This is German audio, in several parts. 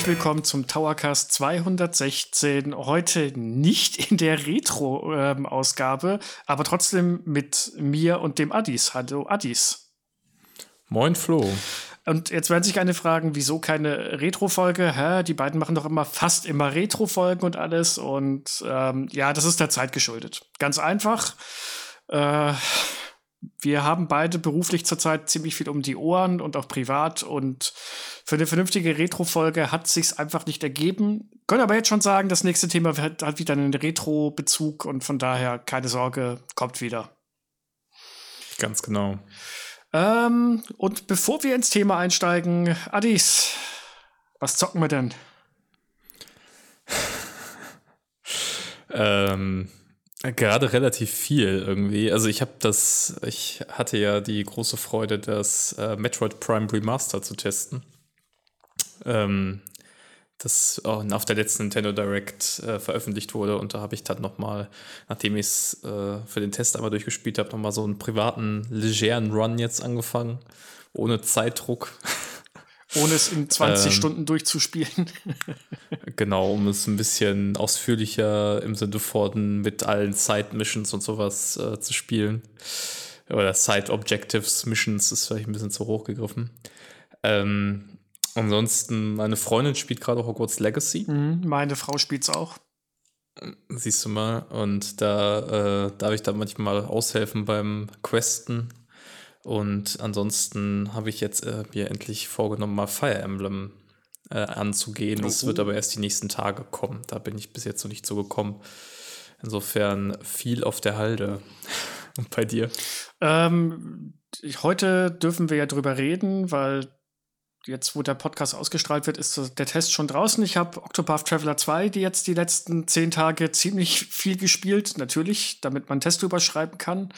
Herzlich willkommen zum Towercast 216. Heute nicht in der Retro-Ausgabe, ähm, aber trotzdem mit mir und dem Addis. Hallo Addis. Moin Flo. Und jetzt werden sich eine fragen, wieso keine Retro-Folge? Hä? Die beiden machen doch immer fast immer Retro-Folgen und alles. Und ähm, ja, das ist der Zeit geschuldet. Ganz einfach. Äh, wir haben beide beruflich zurzeit ziemlich viel um die Ohren und auch privat. Und für eine vernünftige Retro-Folge hat sich's einfach nicht ergeben. Können aber jetzt schon sagen, das nächste Thema hat, hat wieder einen Retro-Bezug und von daher keine Sorge, kommt wieder. Ganz genau. Ähm, und bevor wir ins Thema einsteigen, Adis, was zocken wir denn? ähm, gerade relativ viel irgendwie. Also ich habe das, ich hatte ja die große Freude, das äh, Metroid Prime Remaster zu testen. Ähm, das oh, auf der letzten Nintendo Direct äh, veröffentlicht wurde. Und da habe ich dann nochmal, nachdem ich es äh, für den Test einmal durchgespielt habe, nochmal so einen privaten, legeren Run jetzt angefangen. Ohne Zeitdruck. Ohne es in 20 ähm, Stunden durchzuspielen. genau, um es ein bisschen ausführlicher im Sinne von mit allen Side-Missions und sowas äh, zu spielen. Oder Side-Objectives-Missions ist vielleicht ein bisschen zu hoch gegriffen. Ähm, Ansonsten, meine Freundin spielt gerade Hogwarts Legacy. Mhm, meine Frau spielt es auch. Siehst du mal, und da äh, darf ich da manchmal aushelfen beim Questen. Und ansonsten habe ich jetzt äh, mir endlich vorgenommen, mal Fire Emblem äh, anzugehen. Das wird aber erst die nächsten Tage kommen. Da bin ich bis jetzt noch nicht so gekommen. Insofern viel auf der Halde. Und bei dir? Ähm, heute dürfen wir ja drüber reden, weil jetzt, wo der Podcast ausgestrahlt wird, ist der Test schon draußen. Ich habe Octopath Traveler 2, die jetzt die letzten zehn Tage ziemlich viel gespielt, natürlich, damit man Test drüber schreiben kann.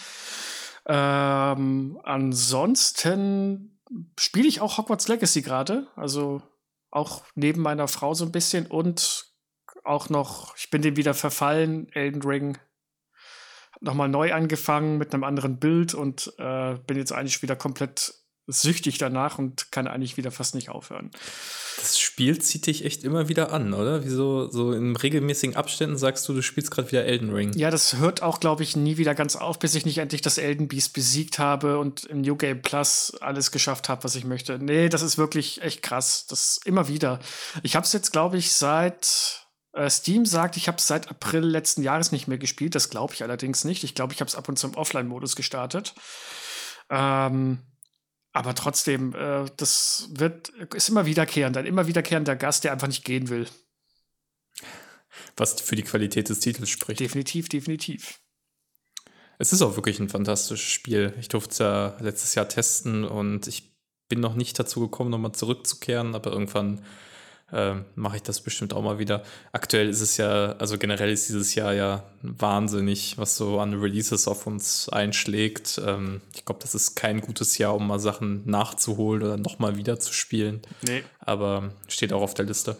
Ähm, ansonsten spiele ich auch Hogwarts Legacy gerade, also auch neben meiner Frau so ein bisschen und auch noch, ich bin dem wieder verfallen, Elden Ring nochmal neu angefangen mit einem anderen Bild und äh, bin jetzt eigentlich wieder komplett süchtig danach und kann eigentlich wieder fast nicht aufhören. Das Spiel zieht dich echt immer wieder an, oder? Wieso so in regelmäßigen Abständen sagst du, du spielst gerade wieder Elden Ring? Ja, das hört auch, glaube ich, nie wieder ganz auf, bis ich nicht endlich das Elden Beast besiegt habe und im New Game Plus alles geschafft habe, was ich möchte. Nee, das ist wirklich echt krass. Das immer wieder. Ich habe es jetzt, glaube ich, seit äh, Steam sagt, ich habe es seit April letzten Jahres nicht mehr gespielt. Das glaube ich allerdings nicht. Ich glaube, ich habe es ab und zu im Offline-Modus gestartet. Ähm, aber trotzdem, äh, das wird, ist immer wiederkehrend, ein immer wiederkehrender Gast, der einfach nicht gehen will. Was für die Qualität des Titels spricht. Definitiv, definitiv. Es ist auch wirklich ein fantastisches Spiel. Ich durfte es ja letztes Jahr testen und ich bin noch nicht dazu gekommen, nochmal zurückzukehren, aber irgendwann äh, mache ich das bestimmt auch mal wieder. Aktuell ist es ja, also generell ist dieses Jahr ja wahnsinnig, was so an Releases auf uns einschlägt. Ähm, ich glaube, das ist kein gutes Jahr, um mal Sachen nachzuholen oder nochmal wieder zu spielen. Nee. Aber steht auch auf der Liste.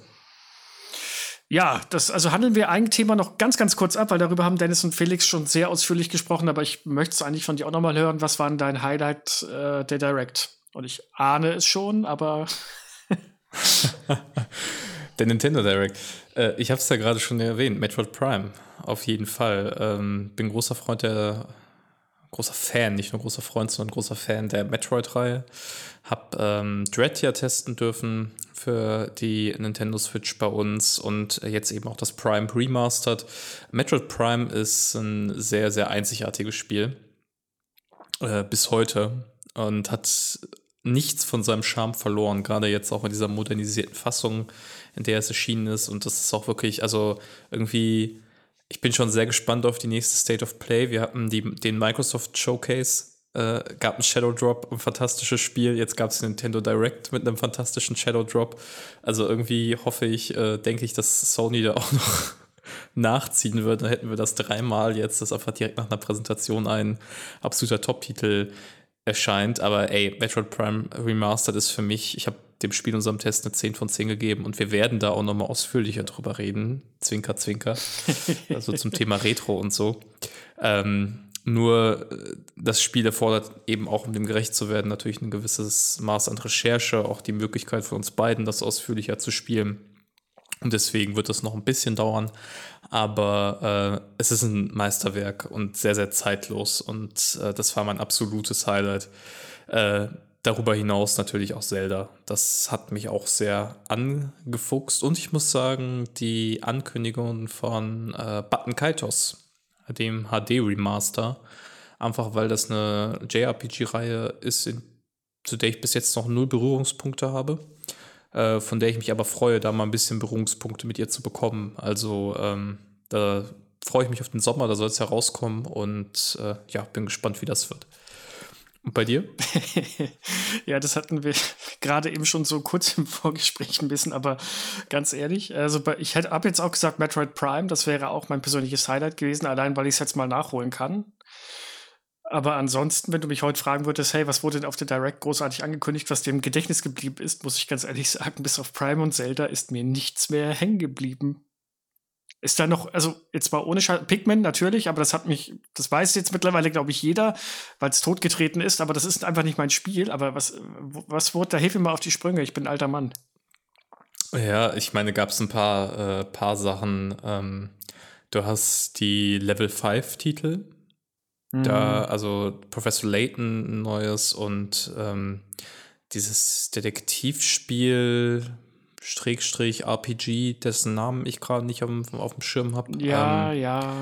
Ja, das, also handeln wir ein Thema noch ganz, ganz kurz ab, weil darüber haben Dennis und Felix schon sehr ausführlich gesprochen, aber ich möchte es eigentlich von dir auch noch mal hören. Was war denn dein Highlight äh, der Direct? Und ich ahne es schon, aber Der Nintendo Direct. Äh, ich habe es ja gerade schon erwähnt, Metroid Prime. Auf jeden Fall. Ähm, bin großer Freund der, großer Fan, nicht nur großer Freund, sondern großer Fan der Metroid-Reihe. Hab ähm, Dread ja testen dürfen für die Nintendo Switch bei uns und jetzt eben auch das Prime Remastered. Metroid Prime ist ein sehr, sehr einzigartiges Spiel. Äh, bis heute. Und hat nichts von seinem Charme verloren, gerade jetzt auch in dieser modernisierten Fassung, in der es erschienen ist. Und das ist auch wirklich, also irgendwie, ich bin schon sehr gespannt auf die nächste State of Play. Wir hatten die, den Microsoft Showcase, äh, gab einen Shadow Drop, ein fantastisches Spiel. Jetzt gab es Nintendo Direct mit einem fantastischen Shadow Drop. Also irgendwie hoffe ich, äh, denke ich, dass Sony da auch noch nachziehen wird. Dann hätten wir das dreimal jetzt, das einfach direkt nach einer Präsentation ein absoluter Top-Titel erscheint. Aber ey, Metroid Prime Remastered ist für mich, ich habe dem Spiel unserem Test eine 10 von 10 gegeben und wir werden da auch nochmal ausführlicher drüber reden. Zwinker, zwinker. also zum Thema Retro und so. Ähm, nur äh, das Spiel erfordert eben auch, um dem gerecht zu werden, natürlich ein gewisses Maß an Recherche, auch die Möglichkeit für uns beiden, das ausführlicher zu spielen. Und deswegen wird es noch ein bisschen dauern. Aber äh, es ist ein Meisterwerk und sehr, sehr zeitlos. Und äh, das war mein absolutes Highlight. Äh, darüber hinaus natürlich auch Zelda. Das hat mich auch sehr angefuchst. Und ich muss sagen, die Ankündigung von äh, Button Kaitos, dem HD-Remaster, einfach weil das eine JRPG-Reihe ist, in, zu der ich bis jetzt noch null Berührungspunkte habe äh, von der ich mich aber freue, da mal ein bisschen Berührungspunkte mit ihr zu bekommen. Also ähm, da freue ich mich auf den Sommer, da soll es ja rauskommen und äh, ja, bin gespannt, wie das wird. Und bei dir? ja, das hatten wir gerade eben schon so kurz im Vorgespräch ein bisschen, aber ganz ehrlich, also ich habe jetzt auch gesagt Metroid Prime, das wäre auch mein persönliches Highlight gewesen, allein weil ich es jetzt mal nachholen kann. Aber ansonsten, wenn du mich heute fragen würdest, hey, was wurde denn auf der Direct großartig angekündigt, was dem Gedächtnis geblieben ist, muss ich ganz ehrlich sagen, bis auf Prime und Zelda ist mir nichts mehr hängen geblieben. Ist da noch, also jetzt mal ohne Schall, Pikmin natürlich, aber das hat mich, das weiß jetzt mittlerweile, glaube ich, jeder, weil es totgetreten ist, aber das ist einfach nicht mein Spiel. Aber was, was wurde, da hilf mir mal auf die Sprünge, ich bin alter Mann. Ja, ich meine, gab es ein paar, äh, paar Sachen. Ähm, du hast die Level 5 Titel, da, mhm. also Professor Layton ein neues und ähm, dieses Detektivspiel Schrägstrich RPG, dessen Namen ich gerade nicht auf, auf, dem Schirm habe. Ja, ähm, ja.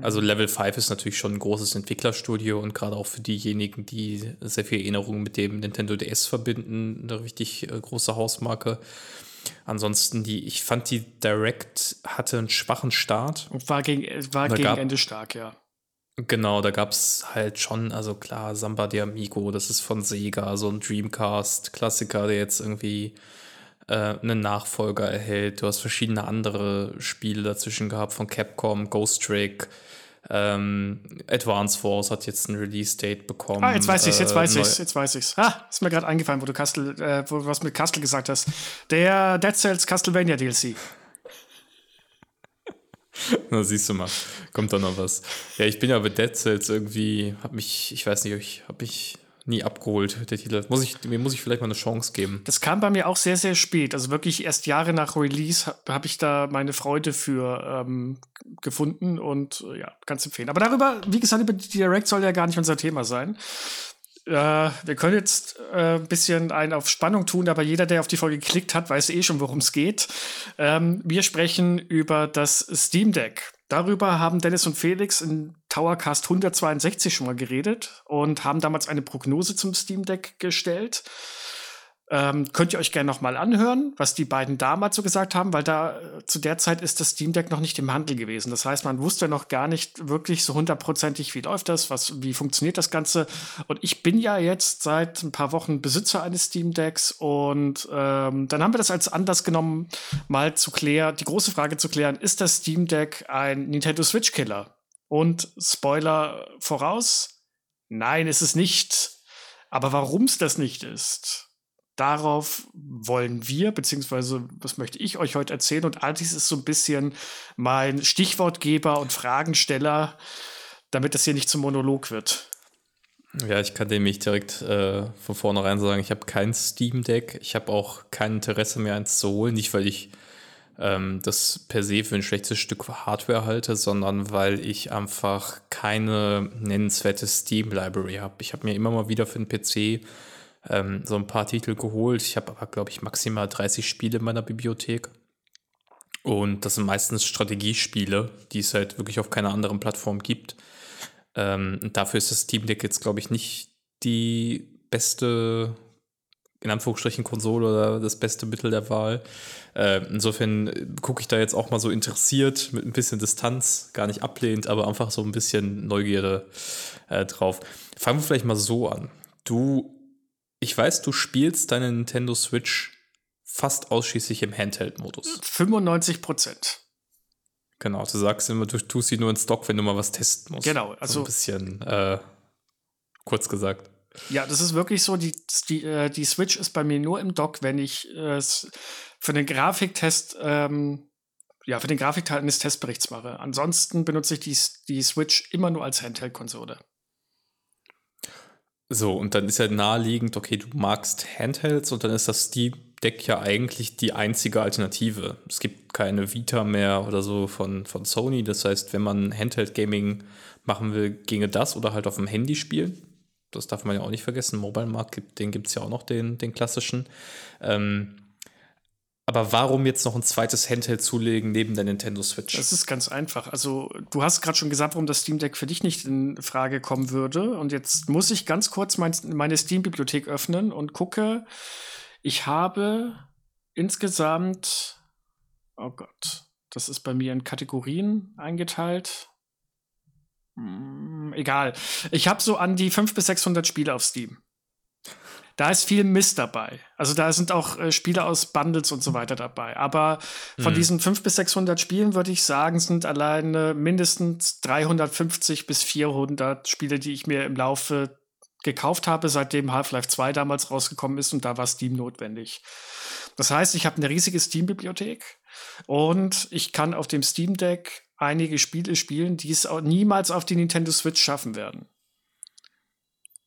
Also Level 5 ist natürlich schon ein großes Entwicklerstudio und gerade auch für diejenigen, die sehr viel Erinnerungen mit dem Nintendo DS verbinden, eine richtig äh, große Hausmarke. Ansonsten, die, ich fand die Direct hatte einen schwachen Start. Und war gegen, war gegen Ende stark, ja. Genau, da gab es halt schon, also klar, Samba de Amigo, das ist von Sega, so ein Dreamcast-Klassiker, der jetzt irgendwie äh, einen Nachfolger erhält. Du hast verschiedene andere Spiele dazwischen gehabt, von Capcom, Ghost Trick, ähm, Advance Force hat jetzt ein Release-Date bekommen. Ah, jetzt weiß ich's, jetzt äh, weiß ich's, jetzt weiß ich's. Ah, ist mir gerade eingefallen, wo du Castle, äh, wo du was mit Castle gesagt hast. Der Dead Cells Castlevania DLC. Na, siehst du mal, kommt da noch was. Ja, ich bin ja bei Dead Cells irgendwie, hab mich, ich weiß nicht, ich hab mich nie abgeholt, der Titel. Muss ich, mir muss ich vielleicht mal eine Chance geben. Das kam bei mir auch sehr, sehr spät. Also wirklich erst Jahre nach Release habe hab ich da meine Freude für ähm, gefunden und äh, ja, ganz empfehlen. Aber darüber, wie gesagt, über die Direct soll ja gar nicht unser Thema sein. Äh, wir können jetzt äh, ein bisschen einen auf Spannung tun, aber jeder, der auf die Folge geklickt hat, weiß eh schon, worum es geht. Ähm, wir sprechen über das Steam Deck. Darüber haben Dennis und Felix in Towercast 162 schon mal geredet und haben damals eine Prognose zum Steam Deck gestellt. Ähm, könnt ihr euch gerne noch mal anhören, was die beiden damals so gesagt haben, weil da äh, zu der Zeit ist das Steam Deck noch nicht im Handel gewesen. Das heißt, man wusste noch gar nicht wirklich so hundertprozentig, wie läuft das, was, wie funktioniert das Ganze. Und ich bin ja jetzt seit ein paar Wochen Besitzer eines Steam Decks und ähm, dann haben wir das als Anlass genommen, mal zu klären, die große Frage zu klären, ist das Steam Deck ein Nintendo Switch Killer? Und Spoiler voraus, nein, ist es nicht. Aber warum es das nicht ist, darauf wollen wir, beziehungsweise was möchte ich euch heute erzählen. Und all ist so ein bisschen mein Stichwortgeber und Fragensteller, damit das hier nicht zum Monolog wird. Ja, ich kann dem nicht direkt äh, von vornherein sagen, ich habe kein Steam Deck. Ich habe auch kein Interesse mehr, eins zu holen. Nicht, weil ich ähm, das per se für ein schlechtes Stück Hardware halte, sondern weil ich einfach keine nennenswerte Steam Library habe. Ich habe mir immer mal wieder für den PC ähm, so ein paar Titel geholt. Ich habe aber, glaube ich, maximal 30 Spiele in meiner Bibliothek. Und das sind meistens Strategiespiele, die es halt wirklich auf keiner anderen Plattform gibt. Ähm, dafür ist das Steam Deck jetzt, glaube ich, nicht die beste, in Anführungsstrichen, Konsole oder das beste Mittel der Wahl. Äh, insofern gucke ich da jetzt auch mal so interessiert, mit ein bisschen Distanz, gar nicht ablehnt, aber einfach so ein bisschen Neugierde äh, drauf. Fangen wir vielleicht mal so an. Du ich weiß, du spielst deine Nintendo Switch fast ausschließlich im Handheld-Modus. 95 Prozent. Genau, du sagst immer, du tust sie nur in Stock, wenn du mal was testen musst. Genau, also. So ein bisschen äh, kurz gesagt. Ja, das ist wirklich so. Die, die, äh, die Switch ist bei mir nur im Dock, wenn ich äh, für den Grafiktest, ähm, ja, für den Grafikteil eines Testberichts mache. Ansonsten benutze ich die, die Switch immer nur als Handheld-Konsole. So, und dann ist ja naheliegend, okay, du magst Handhelds und dann ist das Steam Deck ja eigentlich die einzige Alternative. Es gibt keine Vita mehr oder so von, von Sony. Das heißt, wenn man Handheld Gaming machen will, ginge das oder halt auf dem Handy spielen. Das darf man ja auch nicht vergessen. Mobile Markt, den gibt es ja auch noch, den, den klassischen. Ähm, aber warum jetzt noch ein zweites Handheld zulegen neben der Nintendo Switch? Das ist ganz einfach. Also, du hast gerade schon gesagt, warum das Steam Deck für dich nicht in Frage kommen würde. Und jetzt muss ich ganz kurz mein, meine Steam-Bibliothek öffnen und gucke. Ich habe insgesamt, oh Gott, das ist bei mir in Kategorien eingeteilt. Hm, egal. Ich habe so an die 500 bis 600 Spiele auf Steam da ist viel Mist dabei. Also da sind auch äh, Spiele aus Bundles und so weiter dabei. Aber von mhm. diesen 500 bis 600 Spielen würde ich sagen, sind alleine mindestens 350 bis 400 Spiele, die ich mir im Laufe gekauft habe, seitdem Half-Life 2 damals rausgekommen ist und da war Steam notwendig. Das heißt, ich habe eine riesige Steam-Bibliothek und ich kann auf dem Steam Deck einige Spiele spielen, die es auch niemals auf die Nintendo Switch schaffen werden.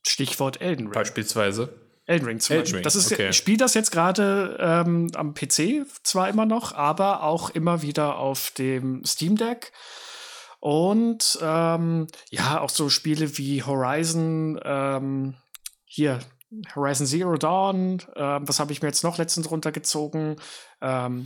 Stichwort Elden Ring. Beispielsweise. Elden Ring zum Elden Beispiel. Ring, das ist, okay. Ich spiele das jetzt gerade ähm, am PC zwar immer noch, aber auch immer wieder auf dem Steam Deck. Und ähm, ja, auch so Spiele wie Horizon, ähm, hier, Horizon Zero Dawn, äh, was habe ich mir jetzt noch letztens runtergezogen? Ähm,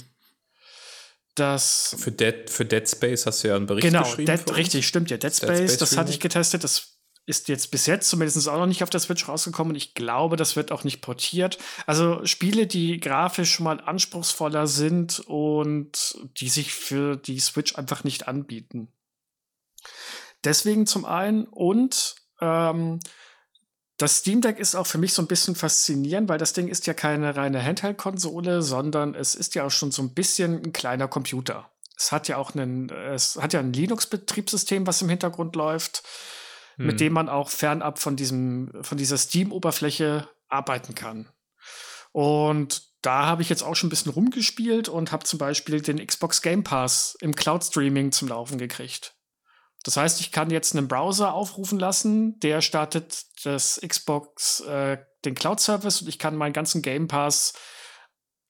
das für Dead, für Dead Space hast du ja einen Bericht genau, geschrieben. Genau, richtig, stimmt ja. Dead Space, Dead Space das hatte ich getestet. Das ist jetzt bis jetzt zumindest auch noch nicht auf der Switch rausgekommen. Ich glaube, das wird auch nicht portiert. Also Spiele, die grafisch mal anspruchsvoller sind und die sich für die Switch einfach nicht anbieten. Deswegen zum einen und ähm, das Steam Deck ist auch für mich so ein bisschen faszinierend, weil das Ding ist ja keine reine Handheld-Konsole, sondern es ist ja auch schon so ein bisschen ein kleiner Computer. Es hat ja auch einen, es hat ja ein Linux-Betriebssystem, was im Hintergrund läuft hm. mit dem man auch fernab von diesem, von dieser Steam-Oberfläche arbeiten kann. Und da habe ich jetzt auch schon ein bisschen rumgespielt und habe zum Beispiel den Xbox Game Pass im Cloud Streaming zum Laufen gekriegt. Das heißt, ich kann jetzt einen Browser aufrufen lassen, der startet das Xbox, äh, den Cloud Service und ich kann meinen ganzen Game Pass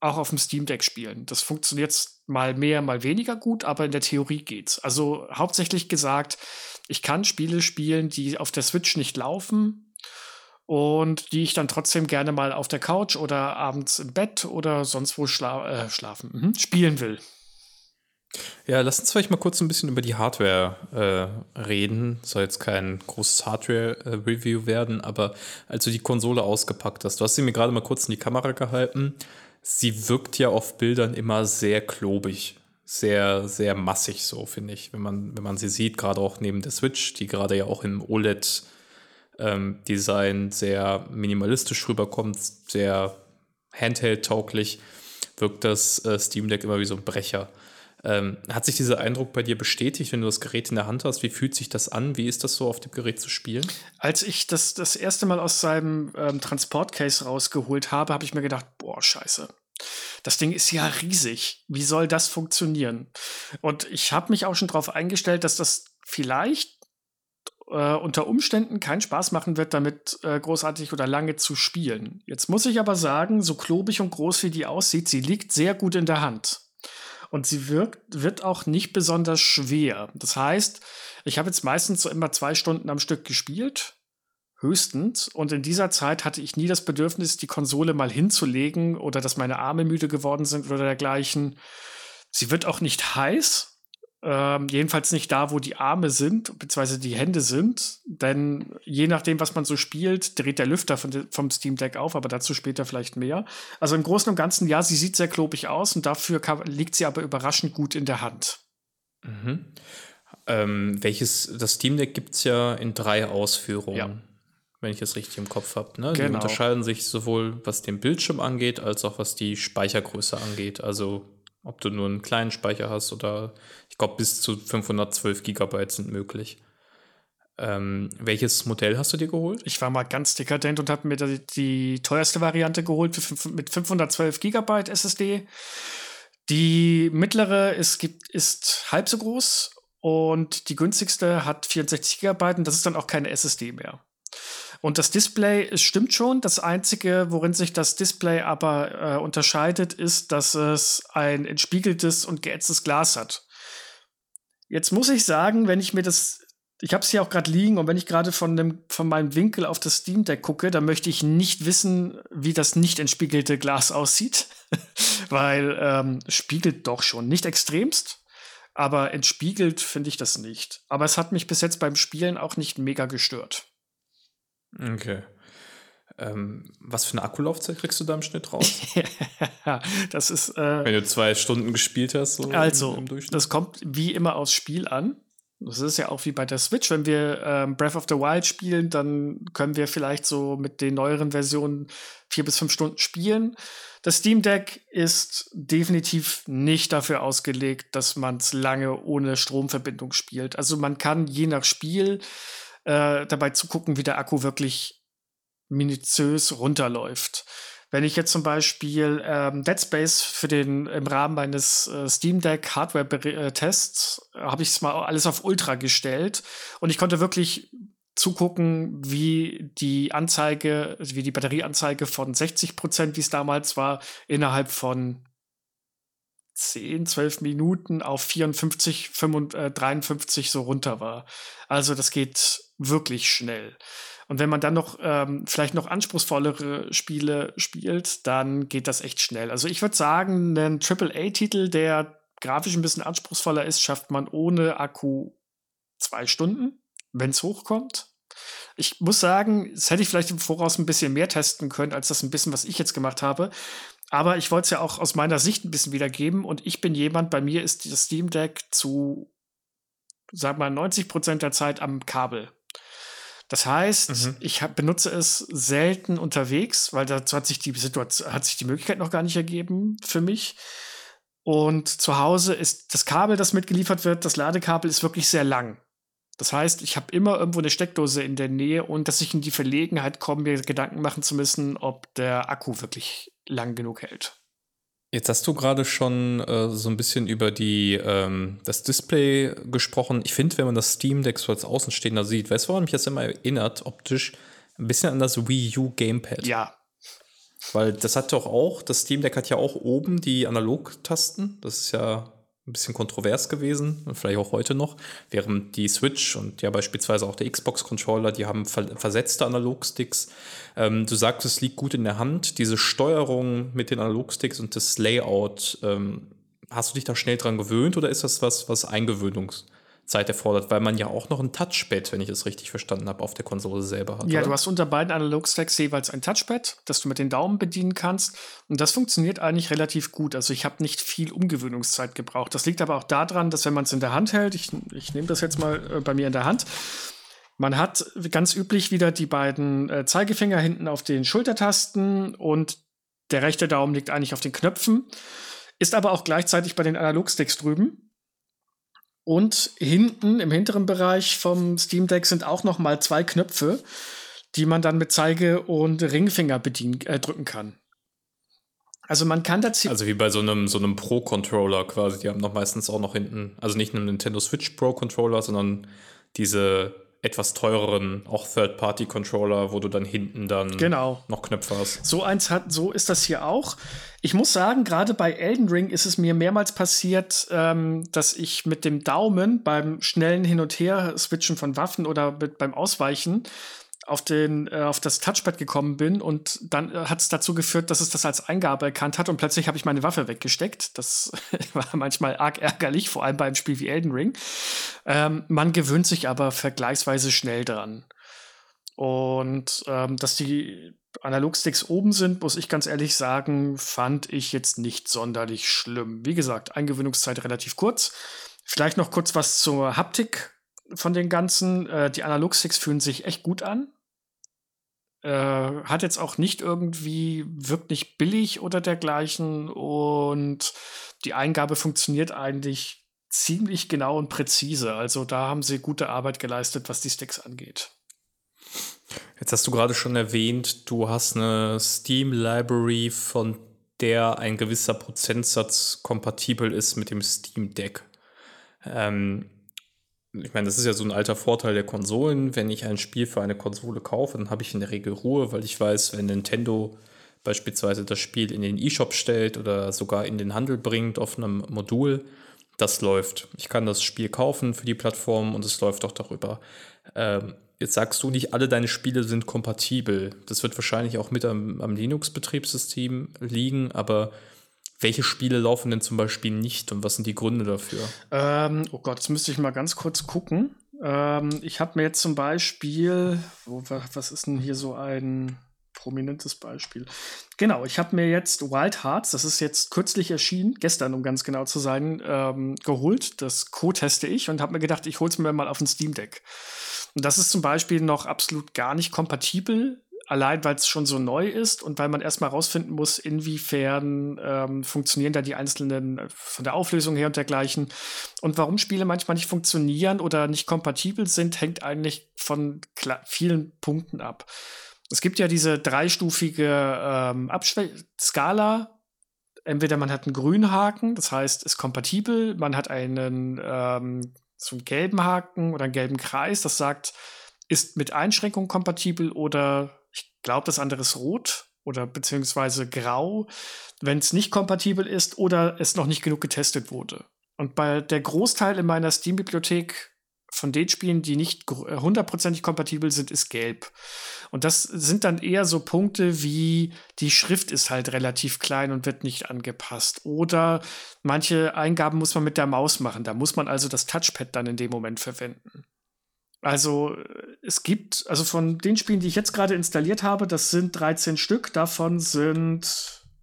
auch auf dem Steam Deck spielen. Das funktioniert mal mehr, mal weniger gut, aber in der Theorie geht's. Also hauptsächlich gesagt, ich kann Spiele spielen, die auf der Switch nicht laufen und die ich dann trotzdem gerne mal auf der Couch oder abends im Bett oder sonst wo schla äh, schlafen mhm, spielen will. Ja, lass uns vielleicht mal kurz ein bisschen über die Hardware äh, reden. Soll jetzt kein großes Hardware-Review äh, werden, aber als du die Konsole ausgepackt hast, du hast sie mir gerade mal kurz in die Kamera gehalten. Sie wirkt ja auf Bildern immer sehr klobig sehr, sehr massig so, finde ich, wenn man, wenn man sie sieht, gerade auch neben der Switch, die gerade ja auch im OLED-Design ähm, sehr minimalistisch rüberkommt, sehr Handheld-tauglich, wirkt das äh, Steam Deck immer wie so ein Brecher. Ähm, hat sich dieser Eindruck bei dir bestätigt, wenn du das Gerät in der Hand hast? Wie fühlt sich das an? Wie ist das so, auf dem Gerät zu spielen? Als ich das das erste Mal aus seinem ähm, Transportcase rausgeholt habe, habe ich mir gedacht, boah, scheiße das Ding ist ja riesig. Wie soll das funktionieren? Und ich habe mich auch schon darauf eingestellt, dass das vielleicht äh, unter Umständen keinen Spaß machen wird, damit äh, großartig oder lange zu spielen. Jetzt muss ich aber sagen, so klobig und groß wie die aussieht, sie liegt sehr gut in der Hand. Und sie wirkt, wird auch nicht besonders schwer. Das heißt, ich habe jetzt meistens so immer zwei Stunden am Stück gespielt höchstens. Und in dieser Zeit hatte ich nie das Bedürfnis, die Konsole mal hinzulegen oder dass meine Arme müde geworden sind oder dergleichen. Sie wird auch nicht heiß. Ähm, jedenfalls nicht da, wo die Arme sind, beziehungsweise die Hände sind. Denn je nachdem, was man so spielt, dreht der Lüfter von, vom Steam Deck auf, aber dazu später vielleicht mehr. Also im Großen und Ganzen, ja, sie sieht sehr klobig aus und dafür kann, liegt sie aber überraschend gut in der Hand. Mhm. Ähm, welches, das Steam Deck gibt es ja in drei Ausführungen. Ja wenn ich es richtig im Kopf habe. Ne? Genau. Die unterscheiden sich sowohl was den Bildschirm angeht, als auch was die Speichergröße angeht. Also ob du nur einen kleinen Speicher hast oder ich glaube bis zu 512 Gigabyte sind möglich. Ähm, welches Modell hast du dir geholt? Ich war mal ganz dekadent und habe mir die, die, teuerste Variante geholt mit 512 Gigabyte SSD. Die mittlere ist, ist halb so groß und die günstigste hat 64 Gigabyte und das ist dann auch keine SSD mehr. Und das Display, es stimmt schon. Das Einzige, worin sich das Display aber äh, unterscheidet, ist, dass es ein entspiegeltes und geätztes Glas hat. Jetzt muss ich sagen, wenn ich mir das ich habe es hier auch gerade liegen und wenn ich gerade von, von meinem Winkel auf das Steam Deck gucke, dann möchte ich nicht wissen, wie das nicht entspiegelte Glas aussieht, weil ähm, spiegelt doch schon. Nicht extremst, aber entspiegelt finde ich das nicht. Aber es hat mich bis jetzt beim Spielen auch nicht mega gestört. Okay. Ähm, was für eine Akkulaufzeit kriegst du da im Schnitt raus? das ist. Äh, Wenn du zwei Stunden gespielt hast, so also, im, im Durchschnitt? Das kommt wie immer aufs Spiel an. Das ist ja auch wie bei der Switch. Wenn wir ähm, Breath of the Wild spielen, dann können wir vielleicht so mit den neueren Versionen vier bis fünf Stunden spielen. Das Steam Deck ist definitiv nicht dafür ausgelegt, dass man es lange ohne Stromverbindung spielt. Also man kann je nach Spiel äh, dabei zugucken, wie der Akku wirklich minutiös runterläuft. Wenn ich jetzt zum Beispiel ähm, Dead Space für den im Rahmen meines äh, Steam Deck Hardware-Tests äh, habe ich es mal alles auf Ultra gestellt und ich konnte wirklich zugucken, wie die Anzeige, wie die Batterieanzeige von 60 Prozent, wie es damals war, innerhalb von 10, 12 Minuten auf 54, 55, äh, 53 so runter war. Also das geht wirklich schnell. Und wenn man dann noch ähm, vielleicht noch anspruchsvollere Spiele spielt, dann geht das echt schnell. Also ich würde sagen, einen AAA-Titel, der grafisch ein bisschen anspruchsvoller ist, schafft man ohne Akku zwei Stunden, wenn es hochkommt. Ich muss sagen, das hätte ich vielleicht im Voraus ein bisschen mehr testen können, als das ein bisschen, was ich jetzt gemacht habe. Aber ich wollte es ja auch aus meiner Sicht ein bisschen wiedergeben. Und ich bin jemand, bei mir ist das Steam Deck zu, sag mal, 90 Prozent der Zeit am Kabel. Das heißt, mhm. ich hab, benutze es selten unterwegs, weil dazu hat sich die Situation, hat sich die Möglichkeit noch gar nicht ergeben für mich. Und zu Hause ist das Kabel, das mitgeliefert wird, das Ladekabel ist wirklich sehr lang. Das heißt, ich habe immer irgendwo eine Steckdose in der Nähe und dass ich in die Verlegenheit komme, mir Gedanken machen zu müssen, ob der Akku wirklich lang genug hält. Jetzt hast du gerade schon äh, so ein bisschen über die, ähm, das Display gesprochen. Ich finde, wenn man das Steam Deck so als Außenstehender sieht, weißt du, woran mich das immer erinnert, optisch, ein bisschen an das Wii U Gamepad. Ja. Weil das hat doch auch, das Steam Deck hat ja auch oben die Analogtasten. Das ist ja ein bisschen kontrovers gewesen, vielleicht auch heute noch, während die Switch und ja beispielsweise auch der Xbox-Controller, die haben versetzte Analogsticks. Ähm, du sagst, es liegt gut in der Hand. Diese Steuerung mit den Analogsticks und das Layout, ähm, hast du dich da schnell dran gewöhnt oder ist das was, was Eingewöhnungs- Zeit erfordert, weil man ja auch noch ein Touchpad, wenn ich es richtig verstanden habe, auf der Konsole selber hat. Ja, oder? du hast unter beiden Analog-Stacks jeweils ein Touchpad, das du mit den Daumen bedienen kannst. Und das funktioniert eigentlich relativ gut. Also ich habe nicht viel Umgewöhnungszeit gebraucht. Das liegt aber auch daran, dass wenn man es in der Hand hält, ich, ich nehme das jetzt mal äh, bei mir in der Hand, man hat ganz üblich wieder die beiden äh, Zeigefinger hinten auf den Schultertasten und der rechte Daumen liegt eigentlich auf den Knöpfen, ist aber auch gleichzeitig bei den Analogsticks drüben. Und hinten im hinteren Bereich vom Steam Deck sind auch noch mal zwei Knöpfe, die man dann mit Zeige- und Ringfinger bedienen, äh, drücken kann. Also man kann dazu. Also wie bei so einem, so einem Pro-Controller quasi. Die haben noch meistens auch noch hinten, also nicht einen Nintendo Switch Pro-Controller, sondern diese etwas teureren, auch Third-Party-Controller, wo du dann hinten dann genau. noch Knöpfe hast. So eins hat, so ist das hier auch. Ich muss sagen, gerade bei Elden Ring ist es mir mehrmals passiert, ähm, dass ich mit dem Daumen beim schnellen Hin- und Her-Switchen von Waffen oder mit, beim Ausweichen auf, den, äh, auf das Touchpad gekommen bin und dann äh, hat es dazu geführt, dass es das als Eingabe erkannt hat und plötzlich habe ich meine Waffe weggesteckt. Das war manchmal arg ärgerlich, vor allem beim Spiel wie Elden Ring. Ähm, man gewöhnt sich aber vergleichsweise schnell dran. Und ähm, dass die Analogsticks oben sind, muss ich ganz ehrlich sagen, fand ich jetzt nicht sonderlich schlimm. Wie gesagt, Eingewöhnungszeit relativ kurz. Vielleicht noch kurz was zur Haptik von den ganzen. Äh, die Analogsticks fühlen sich echt gut an. Äh, hat jetzt auch nicht irgendwie, wirkt nicht billig oder dergleichen. Und die Eingabe funktioniert eigentlich ziemlich genau und präzise. Also da haben sie gute Arbeit geleistet, was die Sticks angeht. Jetzt hast du gerade schon erwähnt, du hast eine Steam-Library, von der ein gewisser Prozentsatz kompatibel ist mit dem Steam Deck. Ähm, ich meine, das ist ja so ein alter Vorteil der Konsolen. Wenn ich ein Spiel für eine Konsole kaufe, dann habe ich in der Regel Ruhe, weil ich weiß, wenn Nintendo beispielsweise das Spiel in den E-Shop stellt oder sogar in den Handel bringt auf einem Modul, das läuft. Ich kann das Spiel kaufen für die Plattform und es läuft auch darüber. Ähm, jetzt sagst du nicht, alle deine Spiele sind kompatibel. Das wird wahrscheinlich auch mit am, am Linux-Betriebssystem liegen, aber welche Spiele laufen denn zum Beispiel nicht und was sind die Gründe dafür? Ähm, oh Gott, jetzt müsste ich mal ganz kurz gucken. Ähm, ich habe mir jetzt zum Beispiel, wo, was ist denn hier so ein prominentes Beispiel? Genau, ich habe mir jetzt Wild Hearts, das ist jetzt kürzlich erschienen, gestern, um ganz genau zu sein, ähm, geholt. Das co-teste ich und habe mir gedacht, ich hole es mir mal auf ein Steam Deck. Und das ist zum Beispiel noch absolut gar nicht kompatibel allein weil es schon so neu ist und weil man erstmal rausfinden muss, inwiefern ähm, funktionieren da die einzelnen äh, von der Auflösung her und dergleichen. Und warum Spiele manchmal nicht funktionieren oder nicht kompatibel sind, hängt eigentlich von vielen Punkten ab. Es gibt ja diese dreistufige ähm, Skala. Entweder man hat einen grünen Haken, das heißt, ist kompatibel, man hat einen ähm, so gelben Haken oder einen gelben Kreis, das sagt, ist mit Einschränkungen kompatibel oder ich glaube, das andere ist rot oder beziehungsweise grau, wenn es nicht kompatibel ist oder es noch nicht genug getestet wurde. Und bei der Großteil in meiner Steam-Bibliothek von den Spielen, die nicht äh, hundertprozentig kompatibel sind, ist gelb. Und das sind dann eher so Punkte wie die Schrift ist halt relativ klein und wird nicht angepasst. Oder manche Eingaben muss man mit der Maus machen. Da muss man also das Touchpad dann in dem Moment verwenden. Also es gibt, also von den Spielen, die ich jetzt gerade installiert habe, das sind 13 Stück, davon sind,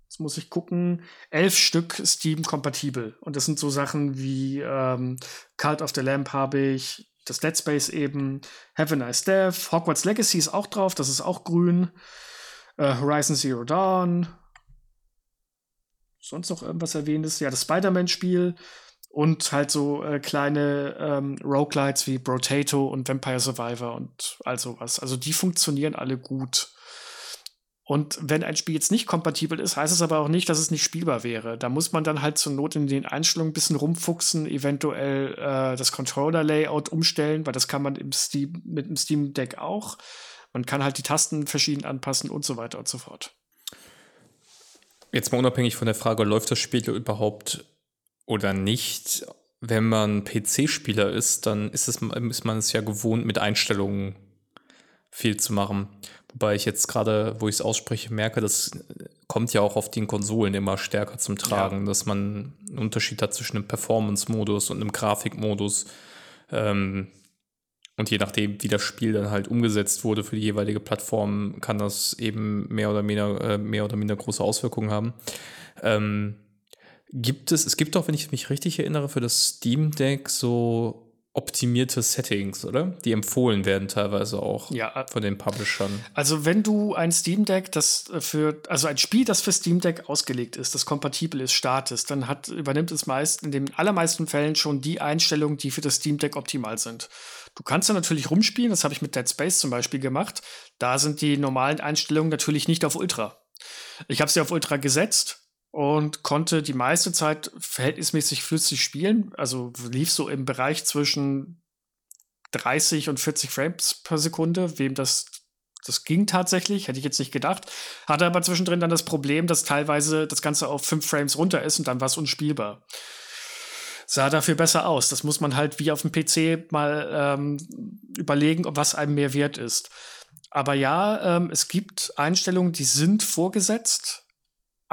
jetzt muss ich gucken, 11 Stück Steam-kompatibel. Und das sind so Sachen wie ähm, Cult of the Lamp habe ich, das Dead Space eben, Have a Nice Death, Hogwarts Legacy ist auch drauf, das ist auch grün, äh, Horizon Zero Dawn, sonst noch irgendwas erwähntes, ja, das Spider-Man-Spiel, und halt so äh, kleine ähm, Roguelites wie Brotato und Vampire Survivor und all sowas. Also die funktionieren alle gut. Und wenn ein Spiel jetzt nicht kompatibel ist, heißt es aber auch nicht, dass es nicht spielbar wäre. Da muss man dann halt zur Not in den Einstellungen ein bisschen rumfuchsen, eventuell äh, das Controller-Layout umstellen, weil das kann man im Steam, mit dem Steam Deck auch. Man kann halt die Tasten verschieden anpassen und so weiter und so fort. Jetzt mal unabhängig von der Frage, läuft das Spiel überhaupt oder nicht. Wenn man PC-Spieler ist, dann ist, es, ist man es ja gewohnt, mit Einstellungen viel zu machen. Wobei ich jetzt gerade, wo ich es ausspreche, merke, das kommt ja auch auf den Konsolen immer stärker zum Tragen, ja. dass man einen Unterschied hat zwischen einem Performance-Modus und einem Grafikmodus. Ähm, und je nachdem, wie das Spiel dann halt umgesetzt wurde für die jeweilige Plattform, kann das eben mehr oder minder, äh, mehr oder minder große Auswirkungen haben. Ähm, Gibt es, es gibt doch, wenn ich mich richtig erinnere, für das Steam Deck so optimierte Settings, oder? Die empfohlen werden teilweise auch ja, äh, von den Publishern. Also wenn du ein Steam Deck, das für, also ein Spiel, das für Steam Deck ausgelegt ist, das kompatibel ist, startest, dann hat, übernimmt es meist in den allermeisten Fällen schon die Einstellungen, die für das Steam Deck optimal sind. Du kannst da natürlich rumspielen, das habe ich mit Dead Space zum Beispiel gemacht. Da sind die normalen Einstellungen natürlich nicht auf Ultra. Ich habe sie auf Ultra gesetzt und konnte die meiste Zeit verhältnismäßig flüssig spielen. Also lief so im Bereich zwischen 30 und 40 Frames per Sekunde. Wem das das ging tatsächlich, hätte ich jetzt nicht gedacht. Hatte aber zwischendrin dann das Problem, dass teilweise das Ganze auf 5 Frames runter ist und dann war es unspielbar. Sah dafür besser aus. Das muss man halt wie auf dem PC mal ähm, überlegen, was einem mehr wert ist. Aber ja, ähm, es gibt Einstellungen, die sind vorgesetzt